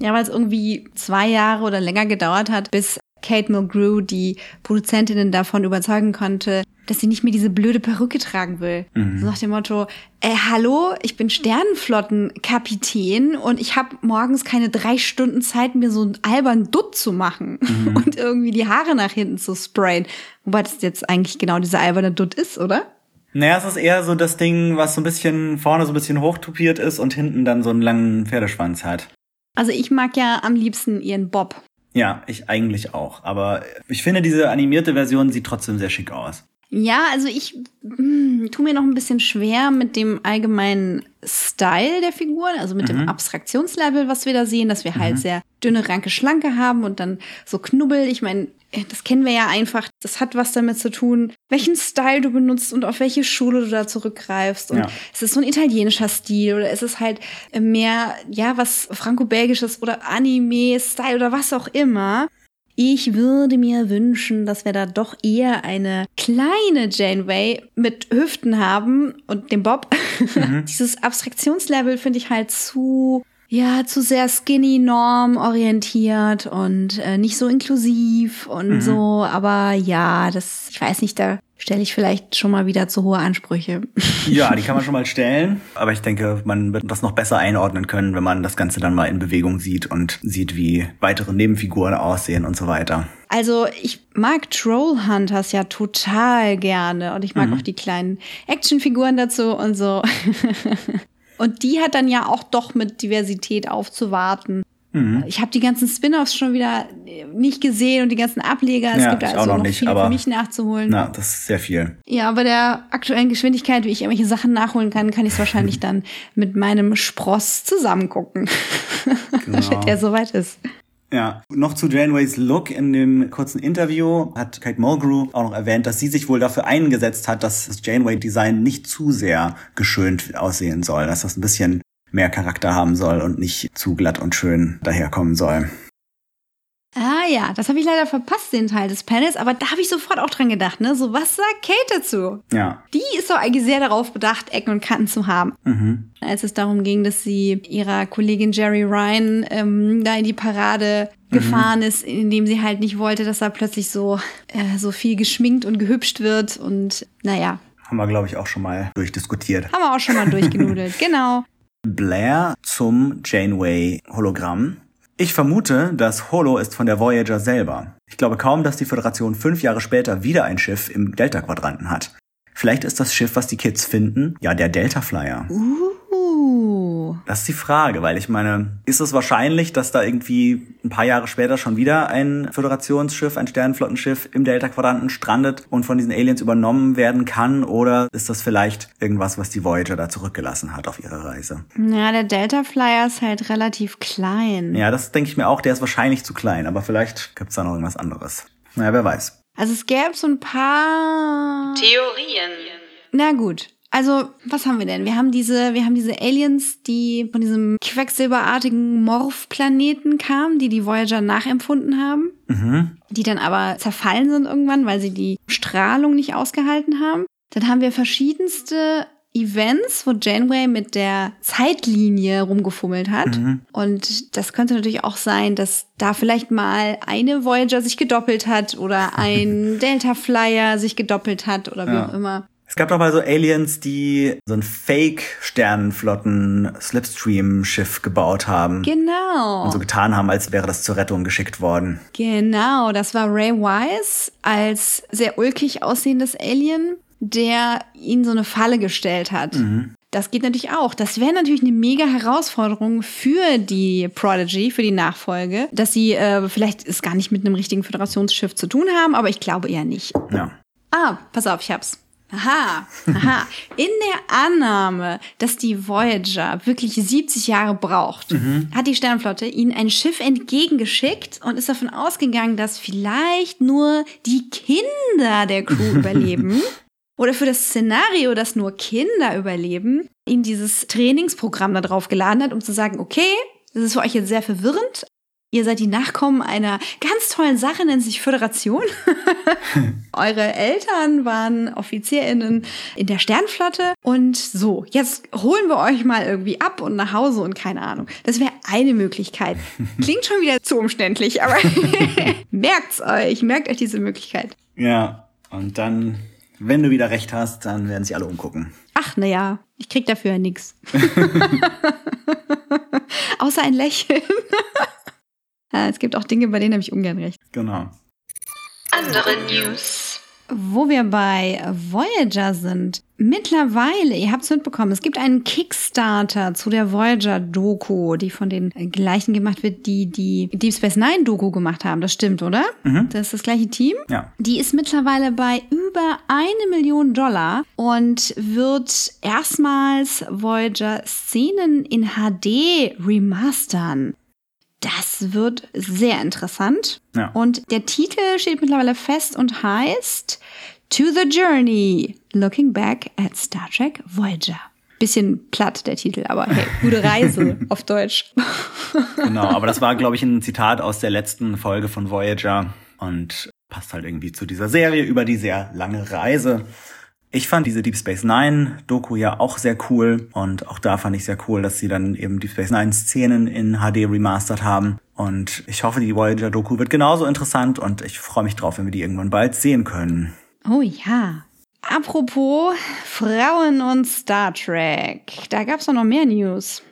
Ja, weil es irgendwie zwei Jahre oder länger gedauert hat, bis Kate Mulgrew die Produzentinnen davon überzeugen konnte, dass sie nicht mehr diese blöde Perücke tragen will. Mhm. So nach dem Motto, äh, hallo, ich bin Sternenflottenkapitän und ich habe morgens keine drei Stunden Zeit, mir so einen albernen Dutt zu machen Mhm. und irgendwie die Haare nach hinten zu sprayen. Wobei das jetzt eigentlich genau dieser alberne Dutt ist, oder? Naja, es ist eher so das Ding, was so ein bisschen vorne so ein bisschen hochtupiert ist und hinten dann so einen langen Pferdeschwanz hat. Also ich mag ja am liebsten ihren Bob. Ja, ich eigentlich auch. Aber ich finde, diese animierte Version sieht trotzdem sehr schick aus. Ja, also ich hm, tu mir noch ein bisschen schwer mit dem allgemeinen Style der Figuren, also mit Mhm. dem Abstraktionslevel, was wir da sehen, dass wir halt sehr dünne, ranke Schlanke haben und dann so Knubbel. Ich meine, das kennen wir ja einfach. Das hat was damit zu tun, welchen Style du benutzt und auf welche Schule du da zurückgreifst. Und Ja. es ist so ein italienischer Stil oder es ist halt mehr, ja, was franco-belgisches oder Anime-Style oder was auch immer. Ich würde mir wünschen, dass wir da doch eher eine kleine Janeway mit Hüften haben und dem Bob. Mhm. Dieses Abstraktionslevel finde ich halt zu ja, zu sehr skinny norm orientiert und äh, nicht so inklusiv und mhm. so, aber ja, das ich weiß nicht, da stelle ich vielleicht schon mal wieder zu hohe Ansprüche. Ja, die kann man schon mal stellen, aber ich denke, man wird das noch besser einordnen können, wenn man das Ganze dann mal in Bewegung sieht und sieht, wie weitere Nebenfiguren aussehen und so weiter. Also ich mag Trollhunters ja total gerne und ich mag mhm. auch die kleinen Actionfiguren dazu und so. Und die hat dann ja auch doch mit Diversität aufzuwarten. Mhm. Ich habe die ganzen Spin-offs schon wieder nicht gesehen und die ganzen Ableger. Es ja, gibt also auch noch, noch nicht, viel aber für mich nachzuholen. Na, das ist sehr viel. Ja, bei der aktuellen Geschwindigkeit, wie ich irgendwelche Sachen nachholen kann, kann ich es wahrscheinlich dann mit meinem Spross zusammengucken. Genau. Wenn der soweit ist. Ja, noch zu Janways Look. In dem kurzen Interview hat Kate Mulgrew auch noch erwähnt, dass sie sich wohl dafür eingesetzt hat, dass das Janeway-Design nicht zu sehr geschönt aussehen soll, dass das ein bisschen mehr Charakter haben soll und nicht zu glatt und schön daherkommen soll. Ah ja, das habe ich leider verpasst, den Teil des Panels, aber da habe ich sofort auch dran gedacht, ne? So, was sagt Kate dazu? Ja. Die ist doch eigentlich sehr darauf bedacht, Ecken und Kanten zu haben. Mhm. Als es darum ging, dass sie ihrer Kollegin Jerry Ryan ähm, da in die Parade mhm. gefahren ist, indem sie halt nicht wollte, dass da plötzlich so, äh, so viel geschminkt und gehübscht wird und naja. Haben wir, glaube ich, auch schon mal durchdiskutiert. Haben wir auch schon mal durchgenudelt, genau. Blair zum Janeway-Hologramm. Ich vermute, das Holo ist von der Voyager selber. Ich glaube kaum, dass die Föderation fünf Jahre später wieder ein Schiff im Delta-Quadranten hat. Vielleicht ist das Schiff, was die Kids finden, ja der Delta Flyer. Uh. Das ist die Frage, weil ich meine, ist es wahrscheinlich, dass da irgendwie ein paar Jahre später schon wieder ein Föderationsschiff, ein Sternenflottenschiff im Delta-Quadranten strandet und von diesen Aliens übernommen werden kann? Oder ist das vielleicht irgendwas, was die Voyager da zurückgelassen hat auf ihrer Reise? Ja, der Delta Flyer ist halt relativ klein. Ja, das denke ich mir auch. Der ist wahrscheinlich zu klein, aber vielleicht gibt's da noch irgendwas anderes. Naja, wer weiß. Also es gäbe so ein paar Theorien. Na gut, also, was haben wir denn? Wir haben diese, wir haben diese Aliens, die von diesem quecksilberartigen Morph-Planeten kamen, die die Voyager nachempfunden haben. Mhm. Die dann aber zerfallen sind irgendwann, weil sie die Strahlung nicht ausgehalten haben. Dann haben wir verschiedenste Events, wo Janeway mit der Zeitlinie rumgefummelt hat. Mhm. Und das könnte natürlich auch sein, dass da vielleicht mal eine Voyager sich gedoppelt hat oder ein Delta Flyer sich gedoppelt hat oder wie Ja. auch immer. Es gab doch mal so Aliens, die so ein Fake-Sternenflotten-Slipstream-Schiff gebaut haben. Genau. Und so getan haben, als wäre das zur Rettung geschickt worden. Genau, das war Ray Wise als sehr ulkig aussehendes Alien, der ihnen so eine Falle gestellt hat. Das geht natürlich auch. Das wäre natürlich eine mega Herausforderung für die Prodigy, für die Nachfolge, dass sie äh, vielleicht es gar nicht mit einem richtigen Föderationsschiff zu tun haben, aber ich glaube eher nicht. Ja. Ah, pass auf, ich hab's. Aha, aha. In der Annahme, dass die Voyager wirklich 70 Jahre braucht, hat die Sternflotte ihnen ein Schiff entgegengeschickt und ist davon ausgegangen, dass vielleicht nur die Kinder der Crew überleben. Oder für das Szenario, dass nur Kinder überleben, ihnen dieses Trainingsprogramm da drauf geladen hat, um zu sagen, okay, das ist für euch jetzt sehr verwirrend. Ihr seid die Nachkommen einer ganz tollen Sache, nennt sich Föderation. Eure Eltern waren OffizierInnen in der Sternflotte. Und so, jetzt holen wir euch mal irgendwie ab und nach Hause und keine Ahnung. Das wäre eine Möglichkeit. Klingt schon wieder zu umständlich, aber merkt's euch, merkt euch diese Möglichkeit. Ja. Und dann, wenn du wieder recht hast, dann werden sich alle umgucken. Ach, na ja, ich krieg dafür ja nix. Außer ein Lächeln. Es gibt auch Dinge, bei denen habe ich ungern recht. Genau. Andere News. Wo wir bei Voyager sind. Mittlerweile, ihr habt es mitbekommen, es gibt einen Kickstarter zu der Voyager-Doku, die von den gleichen gemacht wird, die die Deep Space Nine-Doku gemacht haben. Das stimmt, oder? Mhm. Das ist das gleiche Team. Ja. Die ist mittlerweile bei über eine Million Dollar und wird erstmals Voyager-Szenen in HD remastern. Das wird sehr interessant. Ja. Und der Titel steht mittlerweile fest und heißt To the Journey, Looking Back at Star Trek Voyager. Bisschen platt der Titel, aber hey, gute Reise auf Deutsch. Genau, aber das war, glaube ich, ein Zitat aus der letzten Folge von Voyager und passt halt irgendwie zu dieser Serie über die sehr lange Reise. Ich fand diese Deep Space Nine Doku ja auch sehr cool und auch da fand ich sehr cool, dass sie dann eben Deep Space Nine Szenen in HD remastered haben. Und ich hoffe, die Voyager Doku wird genauso interessant und ich freue mich drauf, wenn wir die irgendwann bald sehen können. Oh ja. Apropos Frauen und Star Trek. Da gab's doch noch mehr News.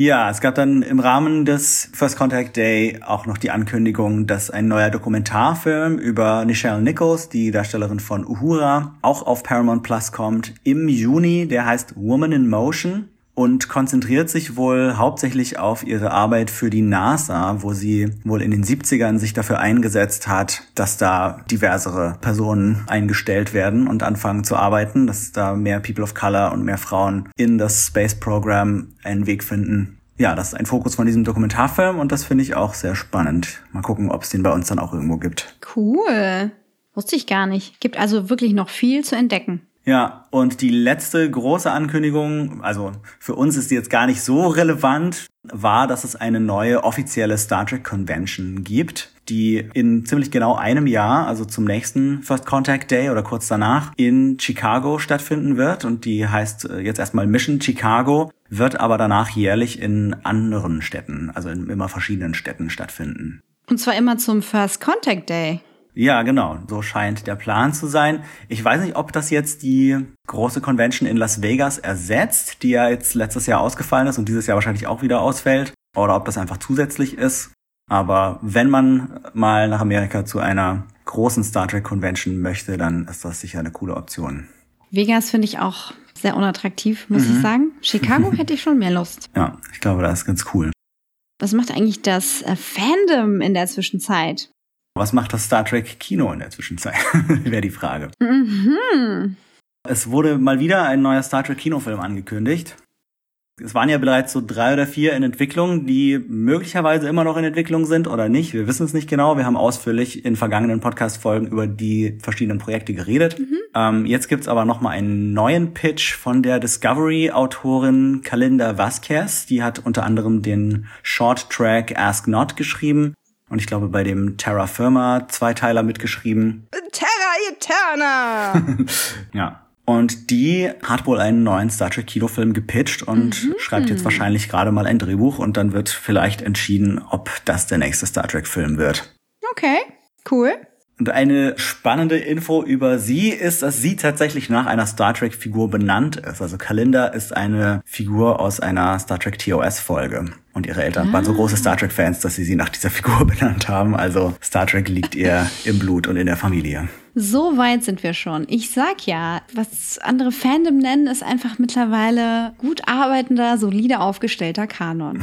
Ja, es gab dann im Rahmen des First Contact Day auch noch die Ankündigung, dass ein neuer Dokumentarfilm über Nichelle Nichols, die Darstellerin von Uhura, auch auf Paramount Plus kommt im Juni. Der heißt Woman in Motion und konzentriert sich wohl hauptsächlich auf ihre Arbeit für die NASA, wo sie wohl in den 70ern sich dafür eingesetzt hat, dass da diversere Personen eingestellt werden und anfangen zu arbeiten, dass da mehr People of Color und mehr Frauen in das Space Program einen Weg finden. Ja, das ist ein Fokus von diesem Dokumentarfilm und das finde ich auch sehr spannend. Mal gucken, ob es den bei uns dann auch irgendwo gibt. Cool. Wusste ich gar nicht. Gibt also wirklich noch viel zu entdecken. Ja, und die letzte große Ankündigung, also für uns ist die jetzt gar nicht so relevant, war, dass es eine neue offizielle Star Trek Convention gibt, die in ziemlich genau einem Jahr, also zum nächsten First Contact Day oder kurz danach, in Chicago stattfinden wird. Und die heißt äh, jetzt erstmal Mission Chicago, wird aber danach jährlich in anderen Städten, also in immer verschiedenen Städten stattfinden. Und zwar immer zum First Contact Day. Ja, genau. So scheint der Plan zu sein. Ich weiß nicht, ob das jetzt die große Convention in Las Vegas ersetzt, die ja jetzt letztes Jahr ausgefallen ist und dieses Jahr wahrscheinlich auch wieder ausfällt, oder ob das einfach zusätzlich ist. Aber wenn man mal nach Amerika zu einer großen Star Trek Convention möchte, dann ist das sicher eine coole Option. Vegas finde ich auch sehr unattraktiv, muss mhm. ich sagen. Chicago hätte ich schon mehr Lust. Ja, ich glaube, das ist ganz cool. Was macht eigentlich das äh, Fandom in der Zwischenzeit? Was macht das Star Trek Kino in der Zwischenzeit? Wäre die Frage. Mhm. Es wurde mal wieder ein neuer Star Trek Kinofilm angekündigt. Es waren ja bereits so drei oder vier in Entwicklung, die möglicherweise immer noch in Entwicklung sind oder nicht. Wir wissen es nicht genau. Wir haben ausführlich in vergangenen Podcast-Folgen über die verschiedenen Projekte geredet. Mhm. Ähm, jetzt gibt's aber noch mal einen neuen Pitch von der Discovery-Autorin Kalinda Vasquez. Die hat unter anderem den Short Track Ask Not geschrieben. Und ich glaube, bei dem Terra Firma Zweiteiler mitgeschrieben. Terra Eterna! ja. Und die hat wohl einen neuen Star Trek Kinofilm gepitcht und mhm. schreibt jetzt wahrscheinlich gerade mal ein Drehbuch und dann wird vielleicht entschieden, ob das der nächste Star Trek Film wird. Okay, cool. Und eine spannende Info über sie ist, dass sie tatsächlich nach einer Star Trek Figur benannt ist. Also Kalinda ist eine Figur aus einer Star Trek TOS Folge. Und ihre Eltern ah. waren so große Star Trek Fans, dass sie sie nach dieser Figur benannt haben. Also Star Trek liegt ihr im Blut und in der Familie. So weit sind wir schon. Ich sag ja, was andere Fandom nennen, ist einfach mittlerweile gut arbeitender, solide aufgestellter Kanon.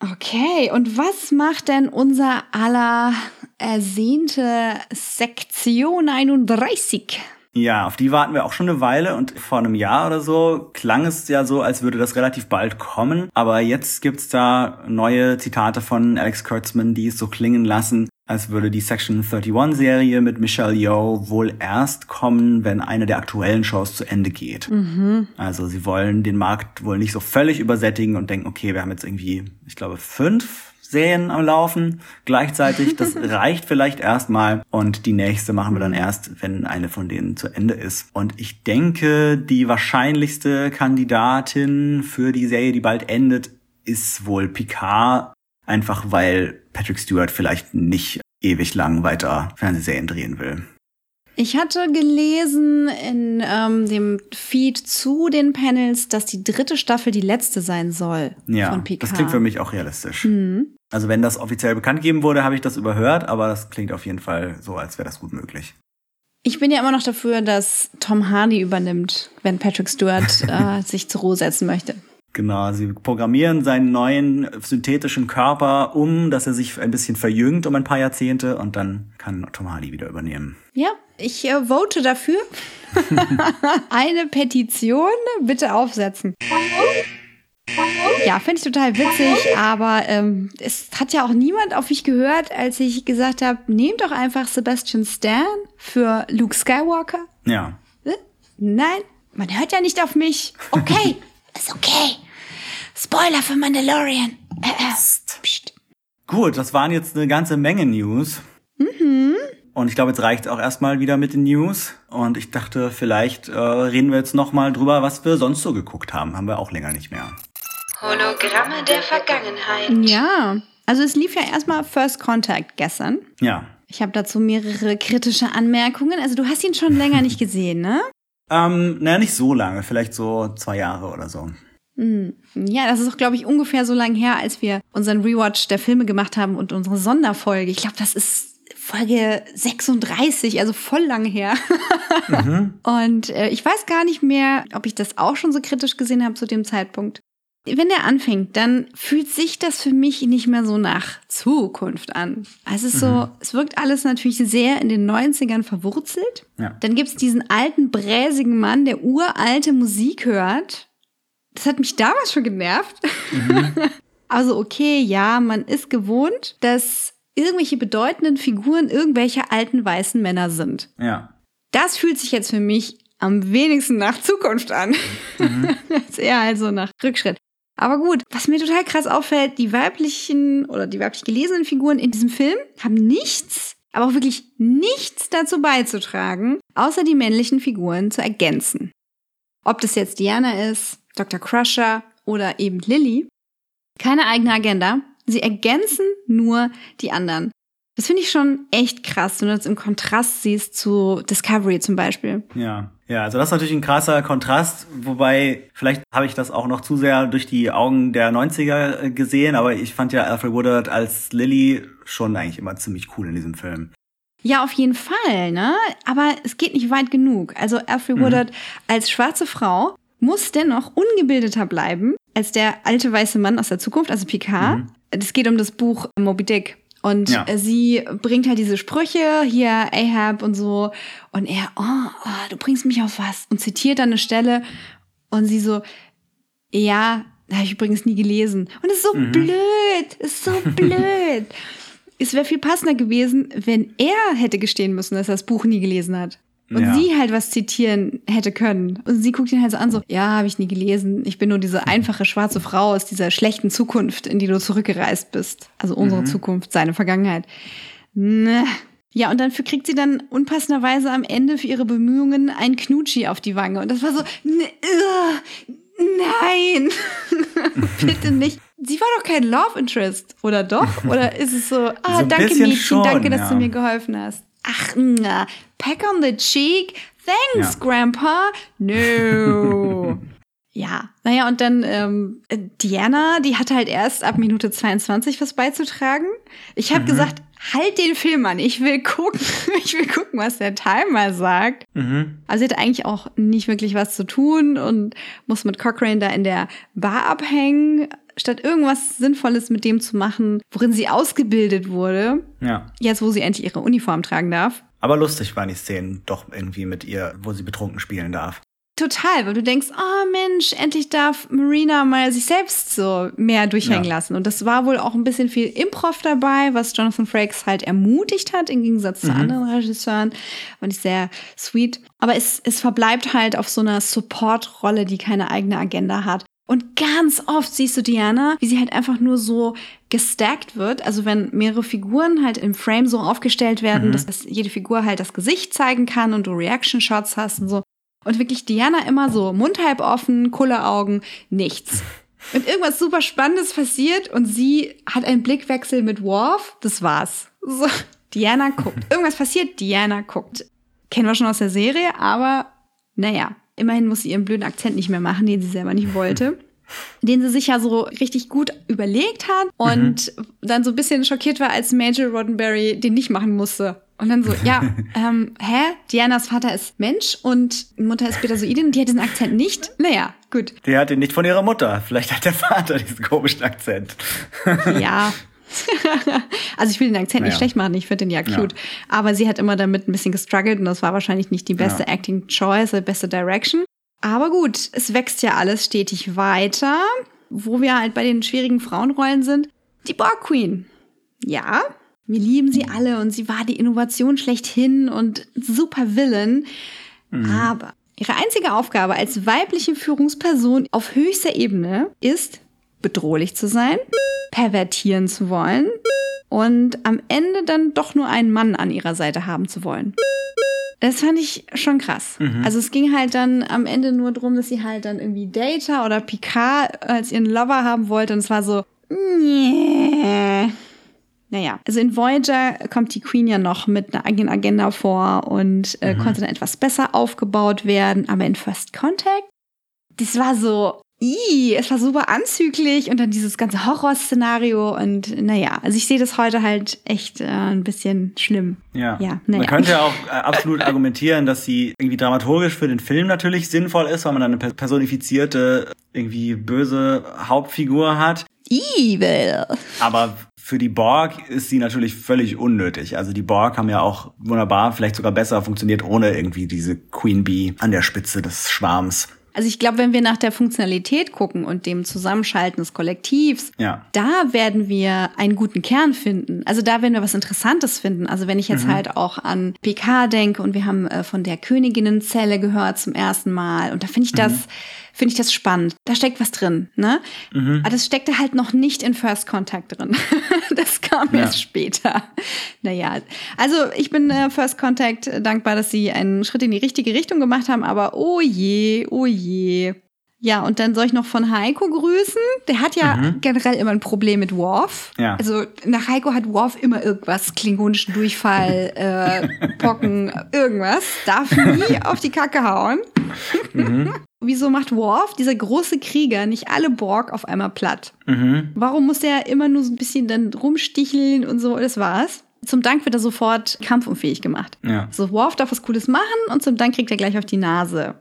okay, und was macht denn unser aller ersehnte Sektion 31? Ja, auf die warten wir auch schon eine Weile und vor einem Jahr oder so klang es ja so, als würde das relativ bald kommen. Aber jetzt gibt's da neue Zitate von Alex Kurtzman, die es so klingen lassen, als würde die Section 31 Serie mit Michelle Yeoh wohl erst kommen, wenn eine der aktuellen Shows zu Ende geht. Mhm. Also sie wollen den Markt wohl nicht so völlig übersättigen und denken, okay, wir haben jetzt irgendwie, ich glaube, fünf Serien am Laufen gleichzeitig. Das reicht vielleicht erstmal und die nächste machen wir dann erst, wenn eine von denen zu Ende ist. Und ich denke, die wahrscheinlichste Kandidatin für die Serie, die bald endet, ist wohl Picard. Einfach weil Patrick Stewart vielleicht nicht ewig lang weiter Fernsehserien drehen will. Ich hatte gelesen in ähm, dem Feed zu den Panels, dass die dritte Staffel die letzte sein soll. Ja, von Picard. das klingt für mich auch realistisch. Mhm. Also wenn das offiziell bekannt gegeben wurde, habe ich das überhört, aber das klingt auf jeden Fall so, als wäre das gut möglich. Ich bin ja immer noch dafür, dass Tom Hardy übernimmt, wenn Patrick Stewart äh, sich zur Ruhe setzen möchte. Genau, sie programmieren seinen neuen synthetischen Körper um, dass er sich ein bisschen verjüngt um ein paar Jahrzehnte und dann kann Tom Hardy wieder übernehmen. Ja, ich äh, vote dafür. Eine Petition bitte aufsetzen. Ja, finde ich total witzig, aber ähm, es hat ja auch niemand auf mich gehört, als ich gesagt habe, nehmt doch einfach Sebastian Stan für Luke Skywalker. Ja. Nein, man hört ja nicht auf mich. Okay, ist okay. Spoiler für Mandalorian. Äh, äh. Psst. Gut, das waren jetzt eine ganze Menge News. Mhm. Und ich glaube, jetzt reicht auch erstmal wieder mit den News. Und ich dachte, vielleicht äh, reden wir jetzt noch mal drüber, was wir sonst so geguckt haben. Haben wir auch länger nicht mehr. Hologramme der Vergangenheit. Ja, also es lief ja erstmal First Contact gestern. Ja. Ich habe dazu mehrere kritische Anmerkungen. Also du hast ihn schon länger nicht gesehen, ne? Ähm, naja, nicht so lange, vielleicht so zwei Jahre oder so. Hm. Ja, das ist auch, glaube ich, ungefähr so lange her, als wir unseren Rewatch der Filme gemacht haben und unsere Sonderfolge. Ich glaube, das ist Folge 36, also voll lange her. mhm. Und äh, ich weiß gar nicht mehr, ob ich das auch schon so kritisch gesehen habe zu dem Zeitpunkt. Wenn der anfängt, dann fühlt sich das für mich nicht mehr so nach Zukunft an. Also es ist so, mhm. es wirkt alles natürlich sehr in den 90ern verwurzelt. Ja. Dann gibt's diesen alten, bräsigen Mann, der uralte Musik hört. Das hat mich damals schon genervt. Mhm. also okay, ja, man ist gewohnt, dass irgendwelche bedeutenden Figuren irgendwelche alten weißen Männer sind. Ja. Das fühlt sich jetzt für mich am wenigsten nach Zukunft an. Mhm. das ist eher also nach Rückschritt. Aber gut, was mir total krass auffällt, die weiblichen oder die weiblich gelesenen Figuren in diesem Film haben nichts, aber auch wirklich nichts dazu beizutragen, außer die männlichen Figuren zu ergänzen. Ob das jetzt Diana ist, Dr. Crusher oder eben Lily, keine eigene Agenda, sie ergänzen nur die anderen. Das finde ich schon echt krass, wenn du das im Kontrast siehst zu Discovery zum Beispiel. Ja. Ja, also das ist natürlich ein krasser Kontrast, wobei vielleicht habe ich das auch noch zu sehr durch die Augen der 90er äh, gesehen, aber ich fand ja Alfred Woodard als Lily schon eigentlich immer ziemlich cool in diesem Film. Ja, auf jeden Fall, ne? Aber es geht nicht weit genug. Also Alfred mhm. Woodard als schwarze Frau muss dennoch ungebildeter bleiben als der alte weiße Mann aus der Zukunft, also Picard. Mhm. Es geht um das Buch Moby Dick. Und ja. sie bringt halt diese Sprüche, hier Ahab und so. Und er, oh, oh, du bringst mich auf was. Und zitiert dann eine Stelle. Und sie so, ja, habe ich übrigens nie gelesen. Und es ist so mhm. blöd, ist so blöd. es wäre viel passender gewesen, wenn er hätte gestehen müssen, dass er das Buch nie gelesen hat. Und ja. sie halt was zitieren hätte können. Und sie guckt ihn halt so an, so, ja, habe ich nie gelesen. Ich bin nur diese einfache schwarze Frau aus dieser schlechten Zukunft, in die du zurückgereist bist. Also unsere mhm. Zukunft, seine Vergangenheit. Ne. Ja, und dann kriegt sie dann unpassenderweise am Ende für ihre Bemühungen ein Knutschi auf die Wange. Und das war so, ne, nein, bitte nicht. Sie war doch kein Love Interest, oder doch? Oder ist es so, ah, so danke Mädchen, schon, danke, dass ja. du mir geholfen hast. Ach, na, peck on the cheek. Thanks, ja. Grandpa. No. ja, naja, und dann ähm, Diana, die hat halt erst ab Minute 22 was beizutragen. Ich habe mhm. gesagt, halt den Film an. Ich will gucken. Ich will gucken, was der Timer sagt. Mhm. Also sie hat eigentlich auch nicht wirklich was zu tun und muss mit Cochrane da in der Bar abhängen, statt irgendwas Sinnvolles mit dem zu machen, worin sie ausgebildet wurde. Ja. Jetzt, wo sie endlich ihre Uniform tragen darf. Aber lustig waren die Szenen doch irgendwie mit ihr, wo sie betrunken spielen darf. Total, weil du denkst, oh Mensch, endlich darf Marina mal sich selbst so mehr durchhängen ja. lassen. Und das war wohl auch ein bisschen viel Improv dabei, was Jonathan Frakes halt ermutigt hat, im Gegensatz zu mhm. anderen Regisseuren. Fand ich sehr sweet. Aber es, es verbleibt halt auf so einer Support-Rolle, die keine eigene Agenda hat. Und ganz oft siehst du Diana, wie sie halt einfach nur so gestackt wird. Also wenn mehrere Figuren halt im Frame so aufgestellt werden, mhm. dass jede Figur halt das Gesicht zeigen kann und du Reaction-Shots hast und so. Und wirklich Diana immer so mundhalb offen, Kulleraugen, nichts. Und irgendwas super Spannendes passiert und sie hat einen Blickwechsel mit Worf, das war's. So, Diana guckt. Irgendwas passiert, Diana guckt. Kennen wir schon aus der Serie, aber naja, immerhin muss sie ihren blöden Akzent nicht mehr machen, den sie selber nicht wollte den sie sich ja so richtig gut überlegt hat und mhm. dann so ein bisschen schockiert war, als Major Roddenberry den nicht machen musste. Und dann so, ja, ähm, hä? Dianas Vater ist Mensch und Mutter ist Betasoidin und die hat diesen Akzent nicht? Naja, gut. Die hat ihn nicht von ihrer Mutter. Vielleicht hat der Vater diesen komischen Akzent. ja. also ich will den Akzent naja. nicht schlecht machen, ich finde den ja cute. Ja. Aber sie hat immer damit ein bisschen gestruggelt und das war wahrscheinlich nicht die beste ja. Acting Choice, die beste Direction. Aber gut, es wächst ja alles stetig weiter. Wo wir halt bei den schwierigen Frauenrollen sind. Die Borg Queen. Ja, wir lieben sie alle und sie war die Innovation schlechthin und super Villain. Mhm. Aber Ihre einzige Aufgabe als weibliche Führungsperson auf höchster Ebene ist, bedrohlich zu sein, pervertieren zu wollen und am Ende dann doch nur einen Mann an ihrer Seite haben zu wollen. Das fand ich schon krass. Mhm. Also es ging halt dann am Ende nur darum, dass sie halt dann irgendwie Data oder Picard als ihren Lover haben wollte und es war so, nee. Naja, also in Voyager kommt die Queen ja noch mit einer eigenen Agenda vor und äh, Mhm. konnte dann etwas besser aufgebaut werden. Aber in First Contact, das war so, ii, es war super anzüglich und dann dieses ganze Horrorszenario und naja, also ich sehe das heute halt echt äh, ein bisschen schlimm. Ja. Ja, Man naja. könnte ja auch äh, absolut argumentieren, dass sie irgendwie dramaturgisch für den Film natürlich sinnvoll ist, weil man dann eine per- personifizierte, irgendwie böse Hauptfigur hat. Evil. Aber für die Borg ist sie natürlich völlig unnötig. Also die Borg haben ja auch wunderbar, vielleicht sogar besser funktioniert ohne irgendwie diese Queen Bee an der Spitze des Schwarms. Also ich glaube, wenn wir nach der Funktionalität gucken und dem Zusammenschalten des Kollektivs, Ja. da werden wir einen guten Kern finden. Also da werden wir was Interessantes finden. Also wenn ich jetzt Mhm. halt auch an PK denke und wir haben äh, von der Königinnenzelle gehört zum ersten Mal und da finde ich das, Mhm. Finde ich das spannend. Da steckt was drin, ne? Mhm. Aber das steckte halt noch nicht in First Contact drin. das kam Ja. erst später. Naja, also ich bin äh, First Contact dankbar, dass sie einen Schritt in die richtige Richtung gemacht haben, aber oh je, oh je. Ja, und dann soll ich noch von Heiko grüßen. Der hat ja Mhm. generell immer ein Problem mit Worf. Ja. Also nach Heiko hat Worf immer irgendwas, klingonischen Durchfall, äh, Pocken, irgendwas. Darf nie auf die Kacke hauen. Mhm. Wieso macht Worf, dieser große Krieger, nicht alle Borg auf einmal platt? Mhm. Warum muss der immer nur so ein bisschen dann rumsticheln und so? Das war's. Zum Dank wird er sofort kampfunfähig gemacht. Ja. So, Worf darf was Cooles machen und zum Dank kriegt er gleich auf die Nase.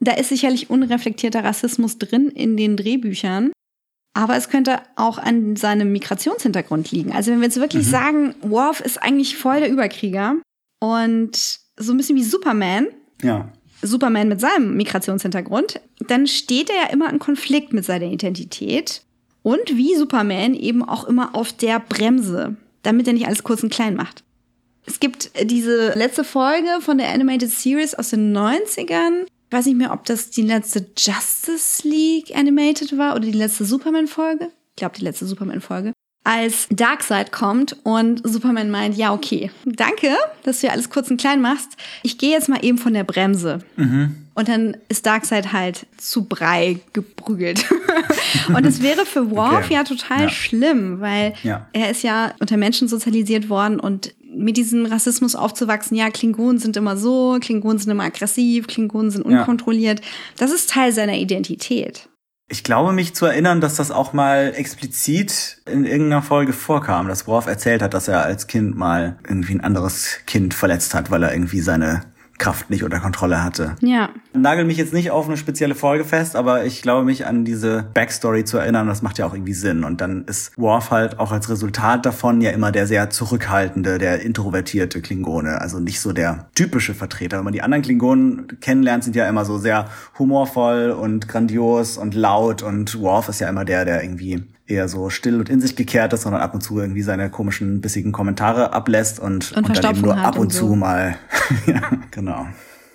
Da ist sicherlich unreflektierter Rassismus drin in den Drehbüchern. Aber es könnte auch an seinem Migrationshintergrund liegen. Also wenn wir jetzt wirklich Mhm. sagen, Worf ist eigentlich voll der Überkrieger und so ein bisschen wie Superman, Ja. Superman mit seinem Migrationshintergrund, dann steht er ja immer in Konflikt mit seiner Identität und wie Superman eben auch immer auf der Bremse, damit er nicht alles kurz und klein macht. Es gibt diese letzte Folge von der Animated Series aus den 90ern. Ich weiß nicht mehr, ob das die letzte Justice League Animated war oder die letzte Superman-Folge. Ich glaube, die letzte Superman-Folge. Als Darkseid kommt und Superman meint, ja, okay, danke, dass du ja alles kurz und klein machst. Ich gehe jetzt mal eben von der Bremse. Mhm. Und dann ist Darkseid halt zu Brei geprügelt. und es wäre für Worf Okay. ja total Ja. schlimm, weil Ja. er ist ja unter Menschen sozialisiert worden und mit diesem Rassismus aufzuwachsen, ja, Klingonen sind immer so, Klingonen sind immer aggressiv, Klingonen sind Ja. unkontrolliert. Das ist Teil seiner Identität. Ich glaube mich zu erinnern, dass das auch mal explizit in irgendeiner Folge vorkam, dass Worf erzählt hat, dass er als Kind mal irgendwie ein anderes Kind verletzt hat, weil er irgendwie seine Kraft nicht unter Kontrolle hatte. Ja. Nagel mich jetzt nicht auf eine spezielle Folge fest, aber ich glaube mich an diese Backstory zu erinnern, das macht ja auch irgendwie Sinn. Und dann ist Worf halt auch als Resultat davon ja immer der sehr zurückhaltende, der introvertierte Klingone. Also nicht so der typische Vertreter. Wenn man die anderen Klingonen kennenlernt, sind ja immer so sehr humorvoll und grandios und laut. Und Worf ist ja immer der, der irgendwie eher so still und in sich gekehrt ist, sondern ab und zu irgendwie seine komischen, bissigen Kommentare ablässt und, Und und, dann eben nur ab und und zu so. mal. ja, genau.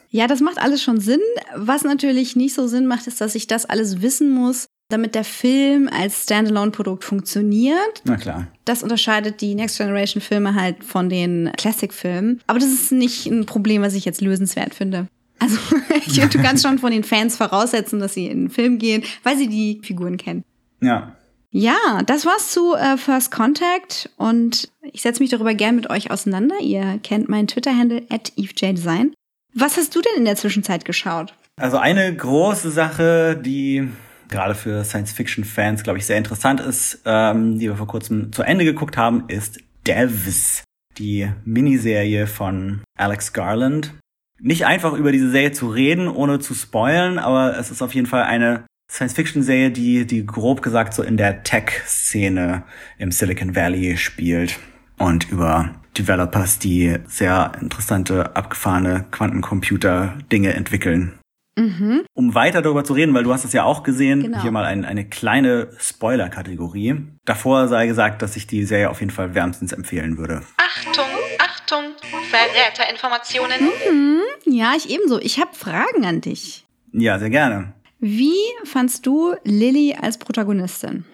Ja, das macht alles schon Sinn. Was natürlich nicht so Sinn macht, ist, dass ich das alles wissen muss, damit der Film als Standalone-Produkt funktioniert. Na klar. Das unterscheidet die Next Generation Filme halt von den Classic-Filmen. Aber das ist nicht ein Problem, was ich jetzt lösenswert finde. Also, ich du kannst schon von den Fans voraussetzen, dass sie in den Film gehen, weil sie die Figuren kennen. Ja. Ja, das war's zu äh, First Contact und ich setze mich darüber gern mit euch auseinander. Ihr kennt meinen Twitter-Handle at EveJDesign. Was hast du denn in der Zwischenzeit geschaut? Also eine große Sache, die gerade für Science-Fiction-Fans, glaube ich, sehr interessant ist, ähm, die wir vor kurzem zu Ende geguckt haben, ist Devs, die Miniserie von Alex Garland. Nicht einfach über diese Serie zu reden, ohne zu spoilen, aber es ist auf jeden Fall eine Science-Fiction-Serie, die, die grob gesagt so in der Tech-Szene im Silicon Valley spielt und über Developers, die sehr interessante, abgefahrene Quantencomputer-Dinge entwickeln. Mhm. Um weiter darüber zu reden, weil du hast es ja auch gesehen, Genau. hier mal ein, eine kleine Spoiler-Kategorie. Davor sei gesagt, dass ich die Serie auf jeden Fall wärmstens empfehlen würde. Achtung, Achtung! Verräterinformationen. Mhm, ja, ich ebenso. Ich habe Fragen an dich. Ja, sehr gerne. Wie fandst du Lilly als Protagonistin?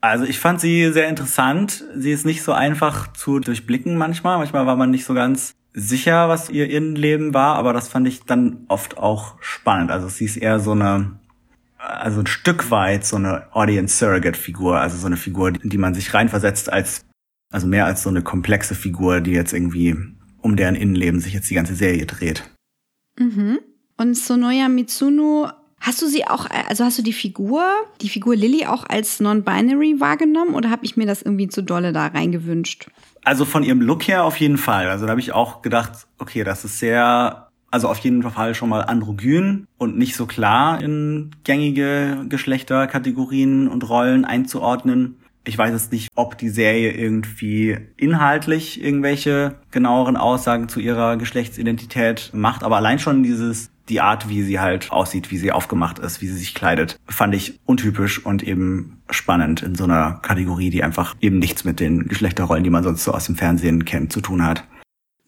Also ich fand sie sehr interessant. Sie ist nicht so einfach zu durchblicken manchmal. Manchmal war man nicht so ganz sicher, was ihr Innenleben war, aber das fand ich dann oft auch spannend. Also sie ist eher so eine, also ein Stück weit so eine Audience Surrogate Figur, also so eine Figur, in die man sich reinversetzt als, also mehr als so eine komplexe Figur, die jetzt irgendwie um deren Innenleben sich jetzt die ganze Serie dreht. Mhm. Und Sonoya Mitsuno, hast du sie auch, also hast du die Figur, die Figur Lilly auch als non-binary wahrgenommen oder habe ich mir das irgendwie zu dolle da reingewünscht? Also von ihrem Look her auf jeden Fall. Also da habe ich auch gedacht, okay, das ist sehr, also auf jeden Fall schon mal androgyn und nicht so klar in gängige Geschlechterkategorien und Rollen einzuordnen. Ich weiß jetzt nicht, ob die Serie irgendwie inhaltlich irgendwelche genaueren Aussagen zu ihrer Geschlechtsidentität macht, aber allein schon dieses die Art, wie sie halt aussieht, wie sie aufgemacht ist, wie sie sich kleidet, fand ich untypisch und eben spannend in so einer Kategorie, die einfach eben nichts mit den Geschlechterrollen, die man sonst so aus dem Fernsehen kennt, zu tun hat.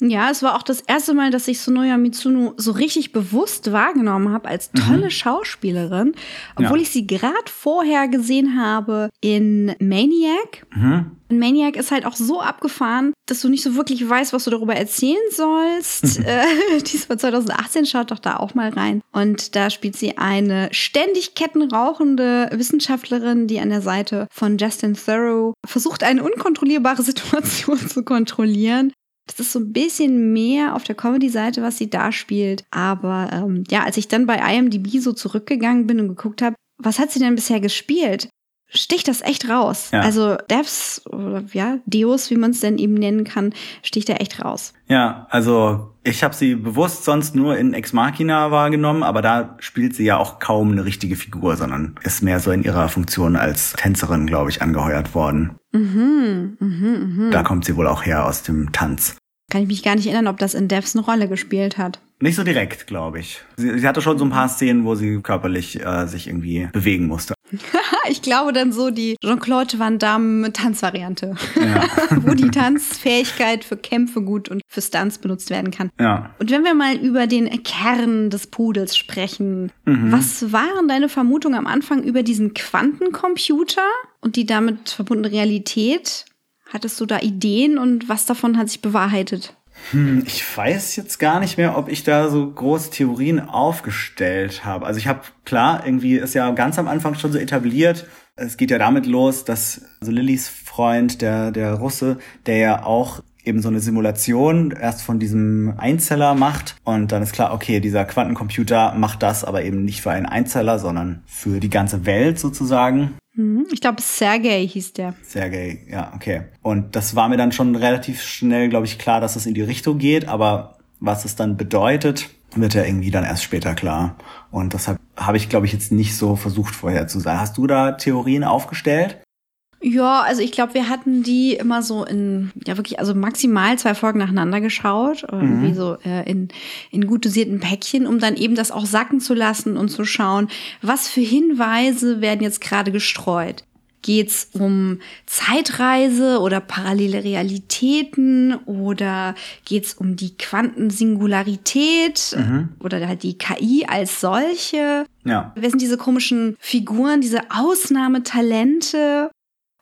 Ja, es war auch das erste Mal, dass ich Sonoya Mitsuno so richtig bewusst wahrgenommen habe als tolle mhm. Schauspielerin, obwohl ja. ich sie gerade vorher gesehen habe in Maniac. Mhm. Maniac ist halt auch so abgefahren, dass du nicht so wirklich weißt, was du darüber erzählen sollst. äh, die ist von 2018, schaut doch da auch mal rein. Und da spielt sie eine ständig kettenrauchende Wissenschaftlerin, die an der Seite von Justin Thoreau versucht, eine unkontrollierbare Situation zu kontrollieren. Das ist so ein bisschen mehr auf der Comedy-Seite, was sie da spielt. Aber ähm, ja, als ich dann bei IMDb so zurückgegangen bin und geguckt habe, was hat sie denn bisher gespielt? Sticht das echt raus. Ja. Also Devs oder ja, Deos, wie man es denn eben nennen kann, sticht da echt raus. Ja, also ich habe sie bewusst sonst nur in Ex Machina wahrgenommen, aber da spielt sie ja auch kaum eine richtige Figur, sondern ist mehr so in ihrer Funktion als Tänzerin, glaube ich, angeheuert worden. Mhm, mh, mh. Da kommt sie wohl auch her aus dem Tanz. Kann ich mich gar nicht erinnern, ob das in Devs eine Rolle gespielt hat. Nicht so direkt, glaube ich. Sie, sie, hatte schon so ein paar Szenen, wo sie körperlich äh, sich irgendwie bewegen musste. ich glaube dann so die Jean-Claude Van Damme Tanzvariante. Ja. wo die Tanzfähigkeit für Kämpfe gut und für Stunts benutzt werden kann. Ja. Und wenn wir mal über den Kern des Pudels sprechen, mhm. was waren deine Vermutungen am Anfang über diesen Quantencomputer und die damit verbundene Realität? Hattest du da Ideen und was davon hat sich bewahrheitet? Hm, ich weiß jetzt gar nicht mehr, ob ich da so große Theorien aufgestellt habe. Also ich habe klar, irgendwie ist ja ganz am Anfang schon so etabliert. Es geht ja damit los, dass also Lillys Freund, der der Russe, der ja auch eben so eine Simulation erst von diesem Einzeller macht und dann ist klar, okay, dieser Quantencomputer macht das aber eben nicht für einen Einzeller, sondern für die ganze Welt sozusagen. Mhm. Ich glaube, Sergei hieß der. Sergei, ja, okay. Und das war mir dann schon relativ schnell, glaube ich, klar, dass es in die Richtung geht, aber was es dann bedeutet, wird ja irgendwie dann erst später klar. Und deshalb habe ich, glaube ich, jetzt nicht so versucht vorher zu sagen. Hast du da Theorien aufgestellt? Ja, also ich glaube, wir hatten die immer so in, ja wirklich, also maximal zwei Folgen nacheinander geschaut, irgendwie mhm. so äh, in, in gut dosierten Päckchen, um dann eben das auch sacken zu lassen und zu schauen, was für Hinweise werden jetzt gerade gestreut. Geht's um Zeitreise oder parallele Realitäten oder geht's um die Quantensingularität mhm. oder halt die KI als solche? Ja. Wer sind diese komischen Figuren, diese Ausnahmetalente?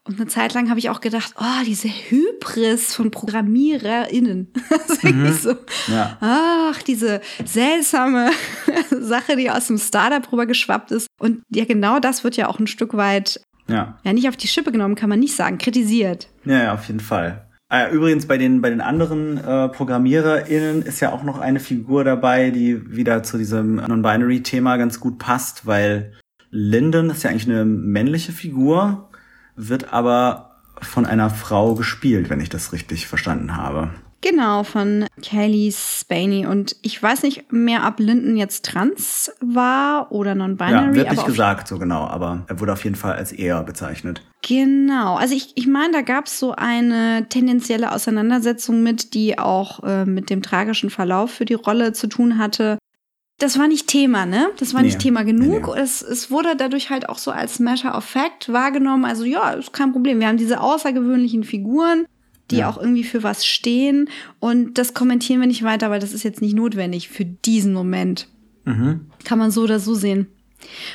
Und eine Zeit lang habe ich auch gedacht, oh, diese Hybris von ProgrammiererInnen. das mhm. so, ja. Ach, diese seltsame Sache, die aus dem Startup rübergeschwappt ist. Und ja, genau das wird ja auch ein Stück weit, ja, ja nicht auf die Schippe genommen, kann man nicht sagen, kritisiert. Ja, ja auf jeden Fall. Ah, übrigens, bei den, bei den anderen äh, ProgrammiererInnen ist ja auch noch eine Figur dabei, die wieder zu diesem Non-Binary-Thema ganz gut passt, weil Lyndon ist ja eigentlich eine männliche Figur wird aber von einer Frau gespielt, wenn ich das richtig verstanden habe. Genau, von Kelly Spaney. Und ich weiß nicht mehr, ob Linden jetzt trans war oder non-binary. Ja, wird nicht gesagt so genau, aber er wurde auf jeden Fall als er bezeichnet. Genau. Also ich, ich meine, da gab es so eine tendenzielle Auseinandersetzung mit, die auch äh, mit dem tragischen Verlauf für die Rolle zu tun hatte das war nicht Thema, ne? Das war nee. nicht Thema genug. Nee, nee. Es, es wurde dadurch halt auch so als Matter of Fact wahrgenommen. Also ja, ist kein Problem. Wir haben diese außergewöhnlichen Figuren, die Ja. auch irgendwie für was stehen. Und das kommentieren wir nicht weiter, weil das ist jetzt nicht notwendig für diesen Moment. Mhm. Kann man so oder so sehen.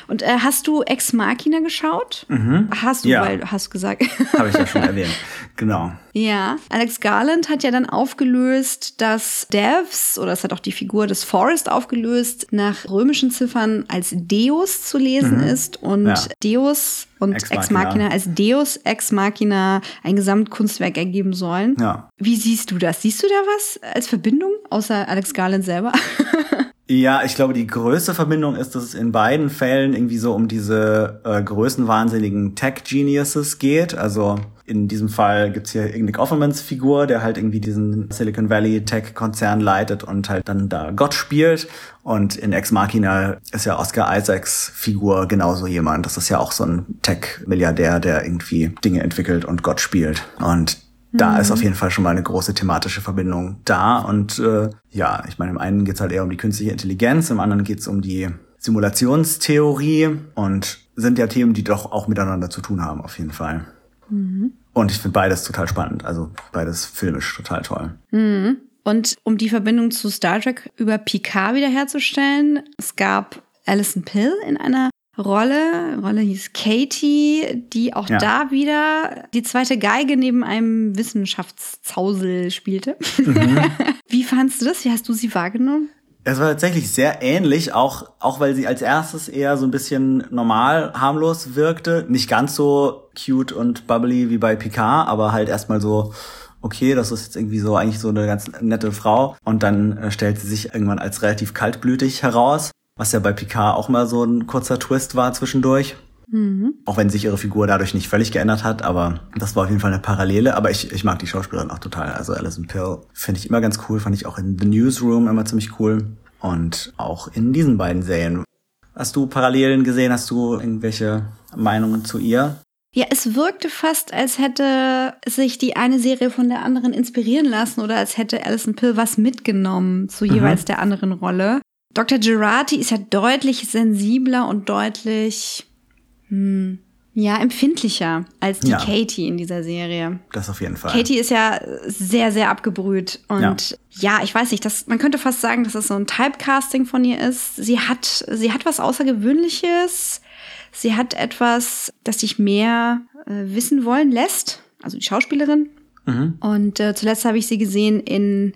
Und äh, hast du Ex Machina geschaut? Mhm. Hast du, Ja. weil hast gesagt. Habe ich ja schon erwähnt. Genau. Ja, Alex Garland hat ja dann aufgelöst, dass Devs, oder es hat auch die Figur des Forrest aufgelöst, nach römischen Ziffern als Deus zu lesen Mhm. ist und Ja. Deus und Ex Ex Machina. Machina als Deus Ex Machina ein Gesamtkunstwerk ergeben sollen. Ja. Wie siehst du das? Siehst du da was als Verbindung, außer Alex Garland selber? Ja, ich glaube, die größte Verbindung ist, dass es in beiden Fällen irgendwie so um diese äh, größenwahnsinnigen Tech-Geniuses geht. Also in diesem Fall gibt's hier Nick Offermans Figur, der halt irgendwie diesen Silicon Valley Tech-Konzern leitet und halt dann da Gott spielt. Und in Ex Machina ist ja Oscar Isaacs Figur genauso jemand. Das ist ja auch so ein Tech-Milliardär, der irgendwie Dinge entwickelt und Gott spielt. Und da Mhm. ist auf jeden Fall schon mal eine große thematische Verbindung da. Und äh, ja, ich meine, im einen geht's halt eher um die künstliche Intelligenz, im anderen geht's um die Simulationstheorie und sind ja Themen, die doch auch miteinander zu tun haben, auf jeden Fall. Mhm. Und ich finde beides total spannend, also beides filmisch total toll. Mhm. Und um die Verbindung zu Star Trek über Picard wiederherzustellen, es gab Alison Pill in einer Rolle, Rolle hieß Katie, die auch Ja. da wieder die zweite Geige neben einem Wissenschaftszausel spielte. Mhm. Wie fandst du das? Wie hast du sie wahrgenommen? Es war tatsächlich sehr ähnlich, auch, auch weil sie als erstes eher so ein bisschen normal, harmlos wirkte. Nicht ganz so cute und bubbly wie bei Picard, aber halt erstmal so, okay, das ist jetzt irgendwie so eigentlich so eine ganz nette Frau. Und dann äh, stellt sie sich irgendwann als relativ kaltblütig heraus, was ja bei Picard auch mal so ein kurzer Twist war zwischendurch. Mhm. Auch wenn sich ihre Figur dadurch nicht völlig geändert hat, aber das war auf jeden Fall eine Parallele. Aber ich, ich mag die Schauspielerin auch total. Also Alison Pill finde ich immer ganz cool, fand ich auch in The Newsroom immer ziemlich cool. Und auch in diesen beiden Serien. Hast du Parallelen gesehen? Hast du irgendwelche Meinungen zu ihr? Ja, es wirkte fast, als hätte sich die eine Serie von der anderen inspirieren lassen oder als hätte Alison Pill was mitgenommen zu Mhm. jeweils der anderen Rolle. Dr. Girardi ist ja deutlich sensibler und deutlich, hm, ja, empfindlicher als die Ja. Katie in dieser Serie. Das auf jeden Fall. Katie ist ja sehr, sehr abgebrüht. Und ja, ich weiß nicht, das, man könnte fast sagen, dass es so ein Typecasting von ihr ist. Sie hat, sie hat was Außergewöhnliches. Sie hat etwas, das dich mehr äh, wissen wollen lässt. Also die Schauspielerin. Mhm. Und äh, zuletzt habe ich sie gesehen in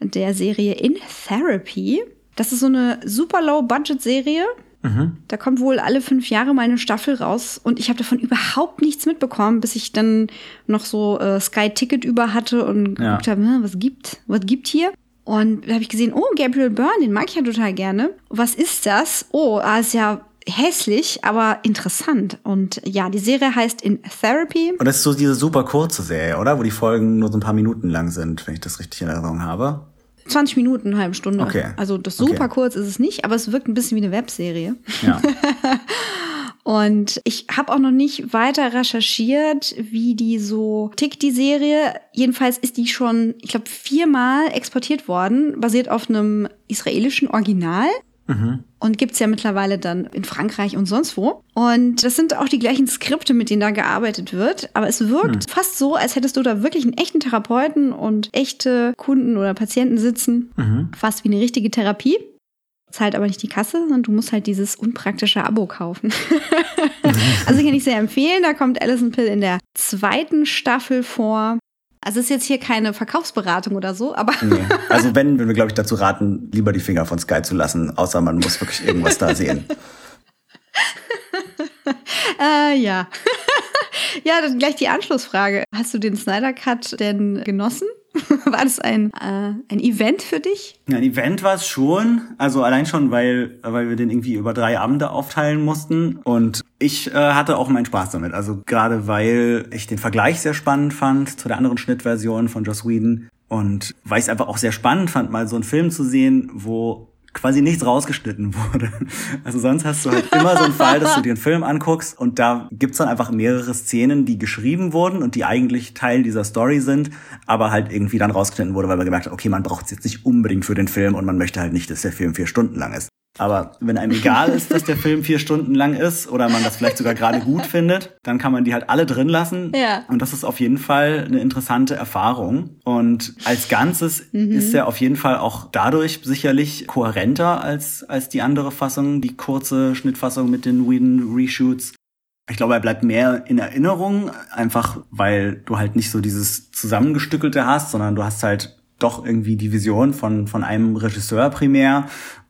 der Serie In Therapy. Das ist so eine super Low-Budget-Serie. Mhm. Da kommt wohl alle fünf Jahre mal eine Staffel raus und ich habe davon überhaupt nichts mitbekommen, bis ich dann noch so äh, Sky Ticket über hatte und Ja. geguckt habe, hm, was gibt, was gibt hier? Und da habe ich gesehen, oh, Gabriel Byrne, den mag ich ja total gerne. Was ist das? Oh, ah, ist ja hässlich, aber interessant. Und ja, die Serie heißt In Therapy. Und das ist so diese super kurze Serie, oder? Wo die Folgen nur so ein paar Minuten lang sind, wenn ich das richtig in Erinnerung habe. 20 Minuten, eine halbe Stunde. Okay. Also das super Okay. kurz ist es nicht, aber es wirkt ein bisschen wie eine Webserie. Ja. Und ich habe auch noch nicht weiter recherchiert, wie die so tickt, die Serie. Jedenfalls ist die schon, ich glaube, viermal exportiert worden, basiert auf einem israelischen Original. Mhm. Und gibt's ja mittlerweile dann in Frankreich und sonst wo. Und das sind auch die gleichen Skripte, mit denen da gearbeitet wird. Aber es wirkt Hm. fast so, als hättest du da wirklich einen echten Therapeuten und echte Kunden oder Patienten sitzen. Mhm. Fast wie eine richtige Therapie. Zahlt aber nicht die Kasse, sondern du musst halt dieses unpraktische Abo kaufen. also kann ich sehr empfehlen. Da kommt Alison Pill in der zweiten Staffel vor. Also ist jetzt hier keine Verkaufsberatung oder so, aber Nee. Also wenn, würden wir, glaube ich, dazu raten, lieber die Finger von Sky zu lassen, außer man muss wirklich irgendwas da sehen. äh, ja. Ja, dann gleich die Anschlussfrage. Hast du den Snyder Cut denn genossen? War das ein, äh, ein Event für dich? Ein Event war es schon. Also allein schon, weil, weil wir den irgendwie über drei Abende aufteilen mussten. Und ich äh, hatte auch meinen Spaß damit. Also gerade weil ich den Vergleich sehr spannend fand zu der anderen Schnittversion von Joss Whedon. Und weil ich es einfach auch sehr spannend fand, mal so einen Film zu sehen, wo quasi nichts rausgeschnitten wurde. Also sonst hast du halt immer so einen Fall, dass du dir einen Film anguckst und da gibt's dann einfach mehrere Szenen, die geschrieben wurden und die eigentlich Teil dieser Story sind, aber halt irgendwie dann rausgeschnitten wurde, weil man gemerkt hat, okay, man braucht es jetzt nicht unbedingt für den Film und man möchte halt nicht, dass der Film vier Stunden lang ist. Aber wenn einem egal ist, dass der Film vier Stunden lang ist oder man das vielleicht sogar gerade gut findet, dann kann man die halt alle drin lassen. Ja. Und das ist auf jeden Fall eine interessante Erfahrung. Und als Ganzes Mhm. ist er auf jeden Fall auch dadurch sicherlich kohärenter als, als die andere Fassung, die kurze Schnittfassung mit den Whedon Reshoots. Ich glaube, er bleibt mehr in Erinnerung, einfach weil du halt nicht so dieses Zusammengestückelte hast, sondern du hast halt doch irgendwie die Vision von, von einem Regisseur primär.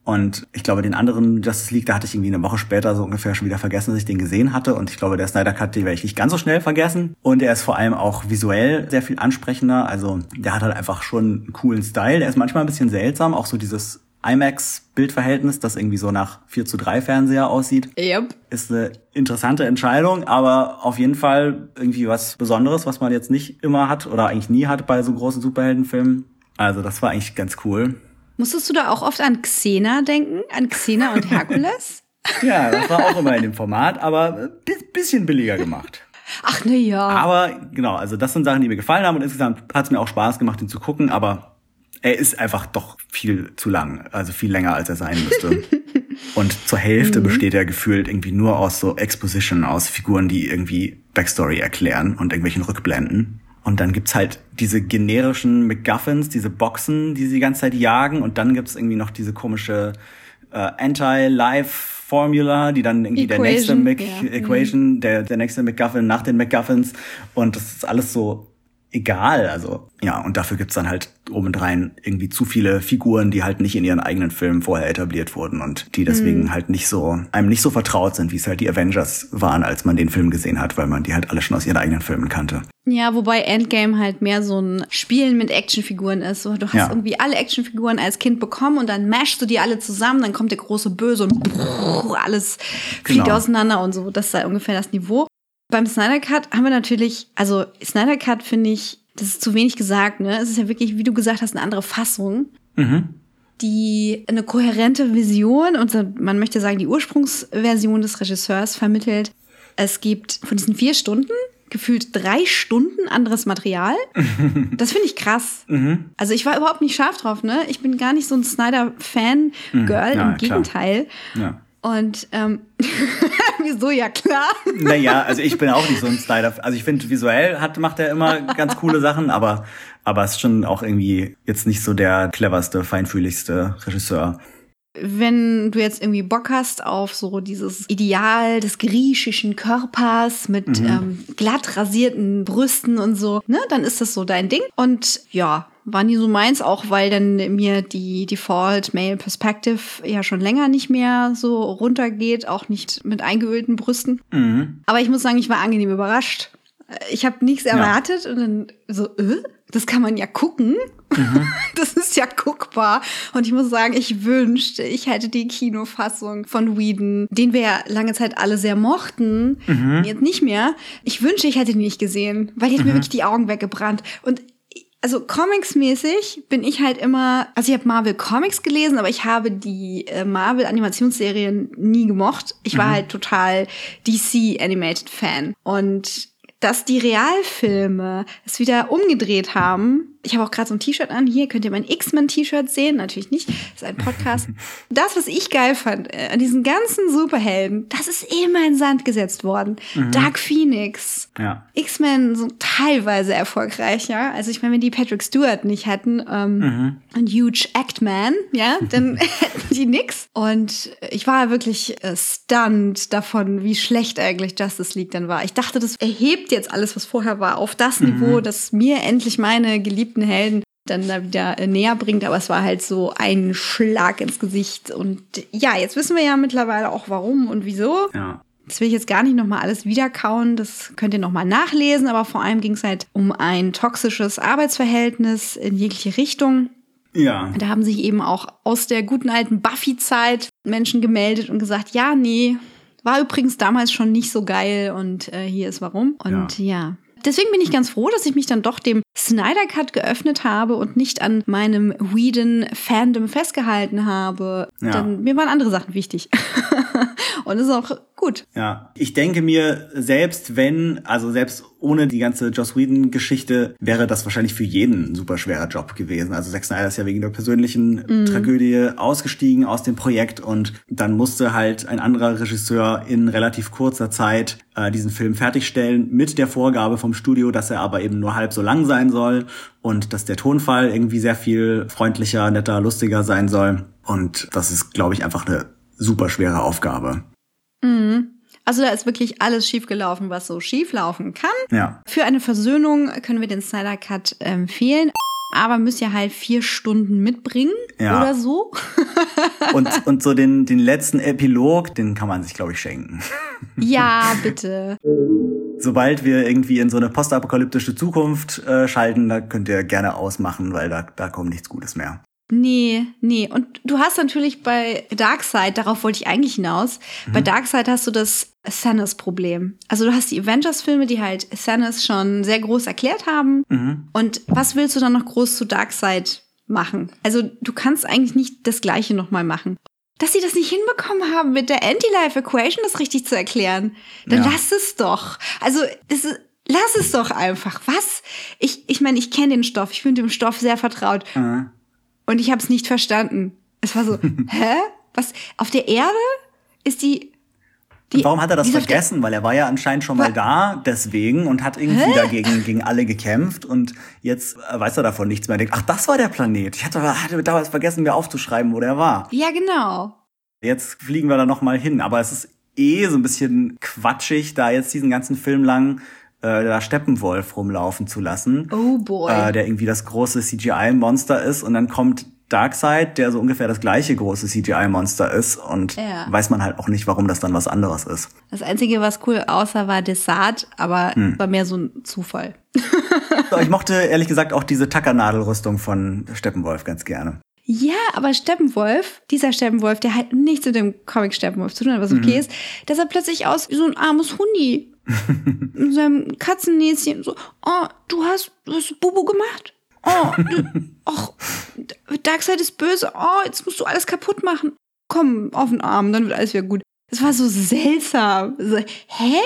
Und ich glaube, den anderen Justice League, da hatte ich irgendwie eine Woche später so ungefähr schon wieder vergessen, dass ich den gesehen hatte. Und ich glaube, der Snyder Cut, den werde ich nicht ganz so schnell vergessen. Und er ist vor allem auch visuell sehr viel ansprechender. Also der hat halt einfach schon einen coolen Style. Der ist manchmal ein bisschen seltsam, auch so dieses IMAX-Bildverhältnis, das irgendwie so nach 4 zu 3 Fernseher aussieht. Yep. Ist eine interessante Entscheidung, aber auf jeden Fall irgendwie was Besonderes, was man jetzt nicht immer hat oder eigentlich nie hat bei so großen Superheldenfilmen. Also das war eigentlich ganz cool. Musstest du da auch oft an Xena denken? An Xena und Herkules? Ja, das war auch immer in dem Format, aber ein bisschen billiger gemacht. Ach ne ja. Aber genau, also das sind Sachen, die mir gefallen haben und insgesamt hat es mir auch Spaß gemacht, ihn zu gucken, aber er ist einfach doch viel zu lang, also viel länger, als er sein müsste. und zur Hälfte Mhm. besteht er gefühlt irgendwie nur aus so Exposition, aus Figuren, die irgendwie Backstory erklären und irgendwelchen Rückblenden. Und dann gibt's halt diese generischen MacGuffins, diese Boxen, die sie die ganze Zeit jagen. Und dann gibt's irgendwie noch diese komische äh, Anti-Life-Formula, die dann irgendwie der nächste Equation, Mac ja. Equation, der, der nächste MacGuffin nach den MacGuffins. Und das ist alles so egal. Also, ja, und dafür gibt's dann halt obendrein irgendwie zu viele Figuren, die halt nicht in ihren eigenen Filmen vorher etabliert wurden und die deswegen Mhm. halt nicht so, einem nicht so vertraut sind, wie es halt die Avengers waren, als man den Film gesehen hat, weil man die halt alle schon aus ihren eigenen Filmen kannte. Ja, wobei Endgame halt mehr so ein Spielen mit Actionfiguren ist. So, du hast Ja. irgendwie alle Actionfiguren als Kind bekommen und dann mashst du die alle zusammen, dann kommt der große Böse und brrr, alles fliegt Genau. auseinander und so. Das ist da ungefähr das Niveau. Beim Snyder Cut haben wir natürlich, also Snyder Cut finde ich, das ist zu wenig gesagt, ne? Es ist ja wirklich, wie du gesagt hast, eine andere Fassung. Mhm. die eine kohärente Vision und man möchte sagen, die Ursprungsversion des Regisseurs vermittelt. Es gibt von diesen vier Stunden gefühlt drei Stunden anderes Material. Das finde ich krass. Mhm. Also ich war überhaupt nicht scharf drauf, ne? Ich bin gar nicht so ein Snyder-Fan-Girl, Mhm. Ja, im Gegenteil. Ja. Und ähm, wieso, ja klar. Naja, also ich bin auch nicht so ein Snyder. Also ich finde, visuell hat, macht er immer ganz coole Sachen, aber, aber ist schon auch irgendwie jetzt nicht so der cleverste, feinfühligste Regisseur. wenn du jetzt irgendwie Bock hast auf so dieses Ideal des griechischen Körpers mit Mhm. ähm, glatt rasierten Brüsten und so, ne, dann ist das so dein Ding. Und ja, war nie so meins, auch weil dann mir die Default Male Perspective ja schon länger nicht mehr so runtergeht, auch nicht mit eingeölten Brüsten. Mhm. Aber ich muss sagen, ich war angenehm überrascht. Ich habe nichts erwartet und dann so, äh, das kann man ja gucken. Das ist ja guckbar. Und ich muss sagen, ich wünschte, ich hätte die Kinofassung von Whedon, den wir ja lange Zeit alle sehr mochten, Mhm. jetzt nicht mehr. Ich wünschte, ich hätte die nicht gesehen, weil die hat mir Mhm. wirklich die Augen weggebrannt. Und also Comics-mäßig bin ich halt immer, also ich habe Marvel Comics gelesen, aber ich habe die äh, Marvel Animationsserien nie gemocht. Ich war Mhm. halt total DC Animated Fan und dass die Realfilme es wieder umgedreht haben. Ich habe auch gerade so ein T-Shirt an. Hier könnt ihr mein X-Men-T-Shirt sehen. Natürlich nicht. Das ist ein Podcast. Das, was ich geil fand äh, an diesen ganzen Superhelden, das ist immer in Sand gesetzt worden. Mhm. Dark Phoenix, Ja. X-Men so teilweise erfolgreich, ja. Also ich meine, wenn die Patrick Stewart nicht hätten ähm, Mhm. und Huge Actman, ja, dann hätten die nix. Und ich war wirklich äh, stunned davon, wie schlecht eigentlich Justice League dann war. Ich dachte, das erhebt jetzt alles, was vorher war, auf das Mhm. Niveau, das mir endlich meine geliebten Helden dann da wieder äh, näher bringt, aber es war halt so ein Schlag ins Gesicht. Und ja, jetzt wissen wir ja mittlerweile auch warum und wieso. Ja. Das will ich jetzt gar nicht nochmal alles wiederkauen, das könnt ihr nochmal nachlesen, aber vor allem ging es halt um ein toxisches Arbeitsverhältnis in jegliche Richtung. Ja. Da haben sich eben auch aus der guten alten Buffy-Zeit Menschen gemeldet und gesagt, ja, nee, war übrigens damals schon nicht so geil und äh, hier ist warum. Und ja. Deswegen bin ich ganz froh, dass ich mich dann doch dem Snyder Cut geöffnet habe und nicht an meinem Whedon Fandom festgehalten habe. Ja. Denn mir waren andere Sachen wichtig. und ist auch gut. Ja, ich denke mir, selbst wenn, also selbst ohne die ganze Joss Whedon-Geschichte, wäre das wahrscheinlich für jeden ein super schwerer Job gewesen. Also Zack Snyder ist ja wegen der persönlichen Mhm. Tragödie ausgestiegen aus dem Projekt und dann musste halt ein anderer Regisseur in relativ kurzer Zeit äh, diesen Film fertigstellen mit der Vorgabe vom Studio, dass er aber eben nur halb so lang sein soll und dass der Tonfall irgendwie sehr viel freundlicher, netter, lustiger sein soll. Und das ist, glaube ich, einfach eine super schwere Aufgabe. Also da ist wirklich alles schiefgelaufen, was so schief laufen kann. Ja. Für eine Versöhnung können wir den Snyder Cut empfehlen. Aber müsst ihr halt vier Stunden mitbringen Ja. oder so. Und, und so den, den letzten Epilog, den kann man sich, glaube ich, schenken. Ja, bitte. Sobald wir irgendwie in so eine postapokalyptische Zukunft äh, schalten, da könnt ihr gerne ausmachen, weil da, da kommt nichts Gutes mehr. Nee, nee. Und du hast natürlich bei Darkseid, darauf wollte ich eigentlich hinaus, bei Darkseid hast du das Thanos-Problem. Also du hast die Avengers-Filme, die halt Thanos schon sehr groß erklärt haben. Und was willst du dann noch groß zu Darkseid machen? Also du kannst eigentlich nicht das Gleiche nochmal machen. Dass sie das nicht hinbekommen haben, mit der Anti-Life-Equation das richtig zu erklären, dann Ja. lass es doch. Also es ist, lass es doch einfach. Was? Ich, ich meine, ich kenne den Stoff. Ich bin dem Stoff sehr vertraut. Und ich habe es nicht verstanden. Es war so, hä? Was? Auf der Erde ist die. die Und warum hat er das vergessen? Weil er war ja anscheinend schon mal da, deswegen, und hat irgendwie Hä? dagegen gegen alle gekämpft und jetzt äh, weiß er davon nichts mehr. Er denkt, ach, das war der Planet. Ich hatte, hatte damals vergessen, mir aufzuschreiben, wo der war. Ja, genau. Jetzt fliegen wir da noch mal hin, aber es ist eh so ein bisschen quatschig, da jetzt diesen ganzen Film lang äh, da Steppenwolf rumlaufen zu lassen. Oh boy. Äh, der irgendwie das große CGI-Monster ist und dann kommt Darkseid, der so ungefähr das gleiche große CGI-Monster ist und Ja. weiß man halt auch nicht, warum das dann was anderes ist. Das Einzige, was cool aussah, war Desart, aber Hm. war mehr so ein Zufall. Ich mochte ehrlich gesagt auch diese Tackernadelrüstung von Steppenwolf ganz gerne. Ja, aber Steppenwolf, dieser Steppenwolf, der halt nichts mit dem Comic Steppenwolf zu tun hat, was okay Mhm. ist, der sah plötzlich aus wie so ein armes Hundi. Mit seinem Katzennäschen. So, oh, du hast, hast Bubu gemacht? Oh, du, och, Darkseid ist böse. Oh, jetzt musst du alles kaputt machen. Komm, auf den Arm, dann wird alles wieder gut. Das war so seltsam. So, hä?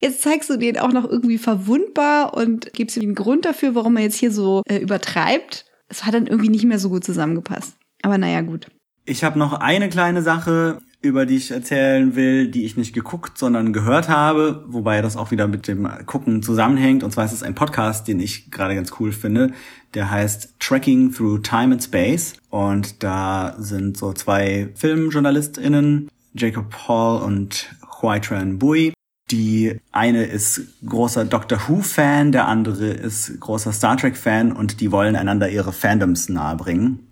Jetzt zeigst du den auch noch irgendwie verwundbar und gibst ihm einen Grund dafür, warum er jetzt hier so äh, übertreibt. Es hat dann irgendwie nicht mehr so gut zusammengepasst. Aber naja, gut. Ich habe noch eine kleine Sache, über die ich erzählen will, die ich nicht geguckt, sondern gehört habe, wobei das auch wieder mit dem Gucken zusammenhängt. Und zwar ist es ein Podcast, den ich gerade ganz cool finde. Der heißt Tracking Through Time and Space. Und da sind so zwei FilmjournalistInnen, Jacob Paul und Huaitran Bui. Die eine ist großer Doctor Who-Fan, der andere ist großer Star Trek-Fan und die wollen einander ihre Fandoms nahebringen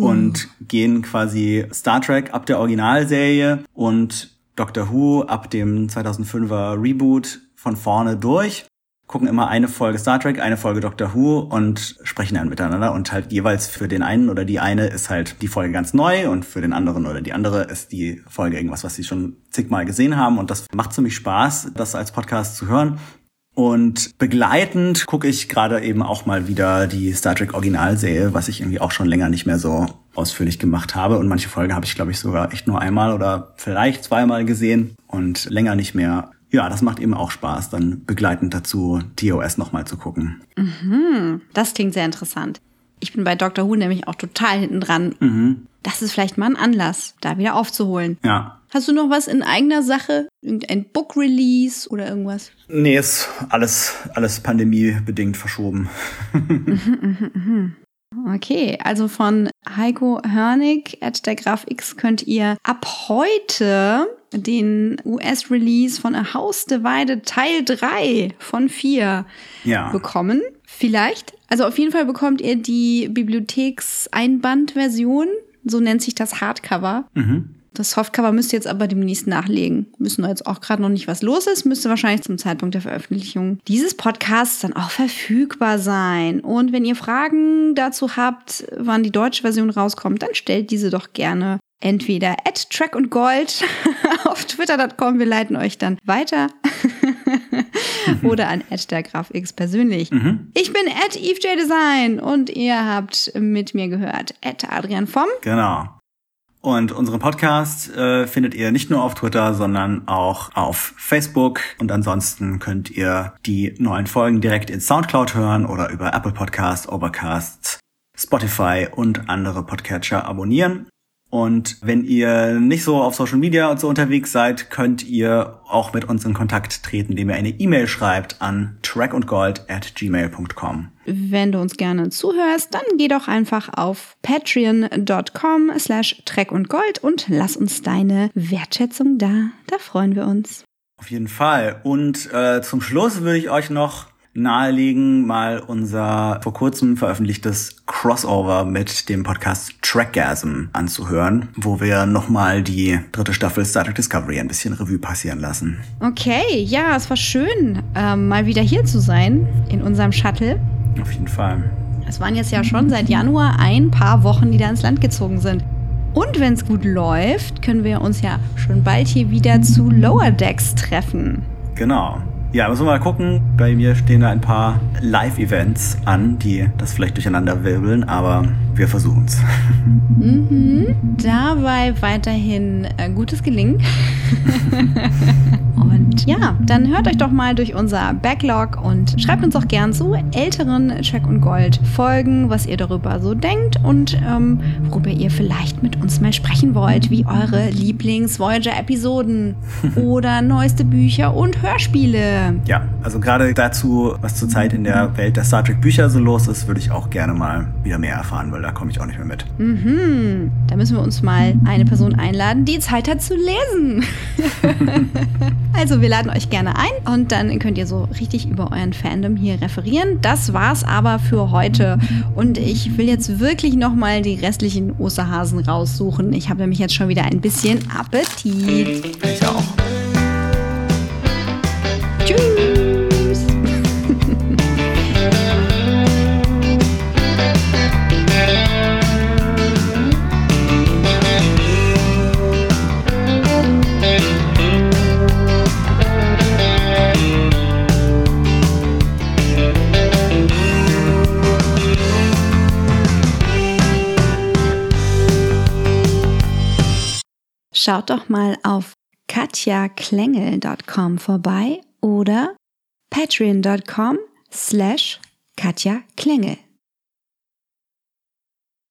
und gehen quasi Star Trek ab der Originalserie und Doctor Who ab dem 2005er Reboot von vorne durch, gucken immer eine Folge Star Trek, eine Folge Doctor Who und sprechen dann miteinander. Und halt jeweils für den einen oder die eine ist halt die Folge ganz neu und für den anderen oder die andere ist die Folge irgendwas, was sie schon zigmal gesehen haben. Und das macht ziemlich Spaß, das als Podcast zu hören. Und begleitend gucke ich gerade eben auch mal wieder die Star Trek Originalserie, was ich irgendwie auch schon länger nicht mehr so ausführlich gemacht habe. Und manche Folge habe ich, glaube ich, sogar echt nur einmal oder vielleicht zweimal gesehen und länger nicht mehr. Ja, das macht eben auch Spaß, dann begleitend dazu TOS nochmal zu gucken. Mhm, das klingt sehr interessant. Ich bin bei Dr. Who nämlich auch total hinten dran. Mhm. Das ist vielleicht mal ein Anlass, da wieder aufzuholen. Ja. Hast du noch was in eigener Sache? Irgendein Book-Release oder irgendwas? Nee, ist alles, alles pandemiebedingt verschoben. Okay, also von Heiko Hörnig at der Graf X könnt ihr ab heute den US-Release von A House Divided Teil 3 von 4 Ja. bekommen. Vielleicht. Also auf jeden Fall bekommt ihr die Bibliotheks-Einband-Version. So nennt sich das Hardcover. Mhm. Das Softcover müsst ihr jetzt aber demnächst nachlegen. Müssen wir jetzt auch gerade noch nicht, was los ist. Müsste wahrscheinlich zum Zeitpunkt der Veröffentlichung dieses Podcasts dann auch verfügbar sein. Und wenn ihr Fragen dazu habt, wann die deutsche Version rauskommt, dann stellt diese doch gerne entweder at track und gold auf twitter.com. Wir leiten euch dann weiter. oder an at der Graf X persönlich. Ich bin at EveJDesign und ihr habt mit mir gehört at Adrian vom Genau. Und unseren Podcast äh, findet ihr nicht nur auf Twitter, sondern auch auf Facebook. Und ansonsten könnt ihr die neuen Folgen direkt in Soundcloud hören oder über Apple Podcast, Overcast, Spotify und andere Podcatcher abonnieren. Und wenn ihr nicht so auf Social Media und so unterwegs seid, könnt ihr auch mit uns in Kontakt treten, indem ihr eine E-Mail schreibt an trackundgold at gmail.com. Wenn du uns gerne zuhörst, dann geh doch einfach auf patreon.com slash trackundgold und lass uns deine Wertschätzung da. Da freuen wir uns. Auf jeden Fall. Und äh, zum Schluss würde ich euch noch nahelegen, mal unser vor kurzem veröffentlichtes Crossover mit dem Podcast Trackgasm anzuhören, wo wir nochmal die dritte Staffel Star Trek Discovery ein bisschen Revue passieren lassen. Okay, ja, es war schön, ähm, mal wieder hier zu sein in unserem Shuttle. Auf jeden Fall. Es waren jetzt ja schon seit Januar ein paar Wochen, die da ins Land gezogen sind. Und wenn es gut läuft, können wir uns ja schon bald hier wieder zu Lower Decks treffen. Genau. Ja, müssen wir mal gucken. Bei mir stehen da ein paar Live-Events an, die das vielleicht durcheinander wirbeln, aber wir versuchen es. Mhm. Dabei weiterhin äh, gutes Gelingen. und ja, dann hört euch doch mal durch unser Backlog und schreibt uns auch gern zu älteren Check und Gold Folgen, was ihr darüber so denkt und ähm, worüber ihr vielleicht mit uns mal sprechen wollt, wie eure Lieblings-Voyager-Episoden oder neueste Bücher und Hörspiele. Ja, also gerade dazu, was zurzeit in der Welt der Star Trek Bücher so los ist, würde ich auch gerne mal wieder mehr erfahren, weil da komme ich auch nicht mehr mit. Mhm. Da müssen wir uns mal eine Person einladen, die Zeit hat zu lesen. also wir laden euch gerne ein und dann könnt ihr so richtig über euren Fandom hier referieren. Das war's aber für heute und ich will jetzt wirklich noch mal die restlichen Osterhasen raussuchen. Ich habe nämlich jetzt schon wieder ein bisschen Appetit. Ich auch. Schaut doch mal auf katjaklengel.com vorbei oder patreon.com slash katjaklengel.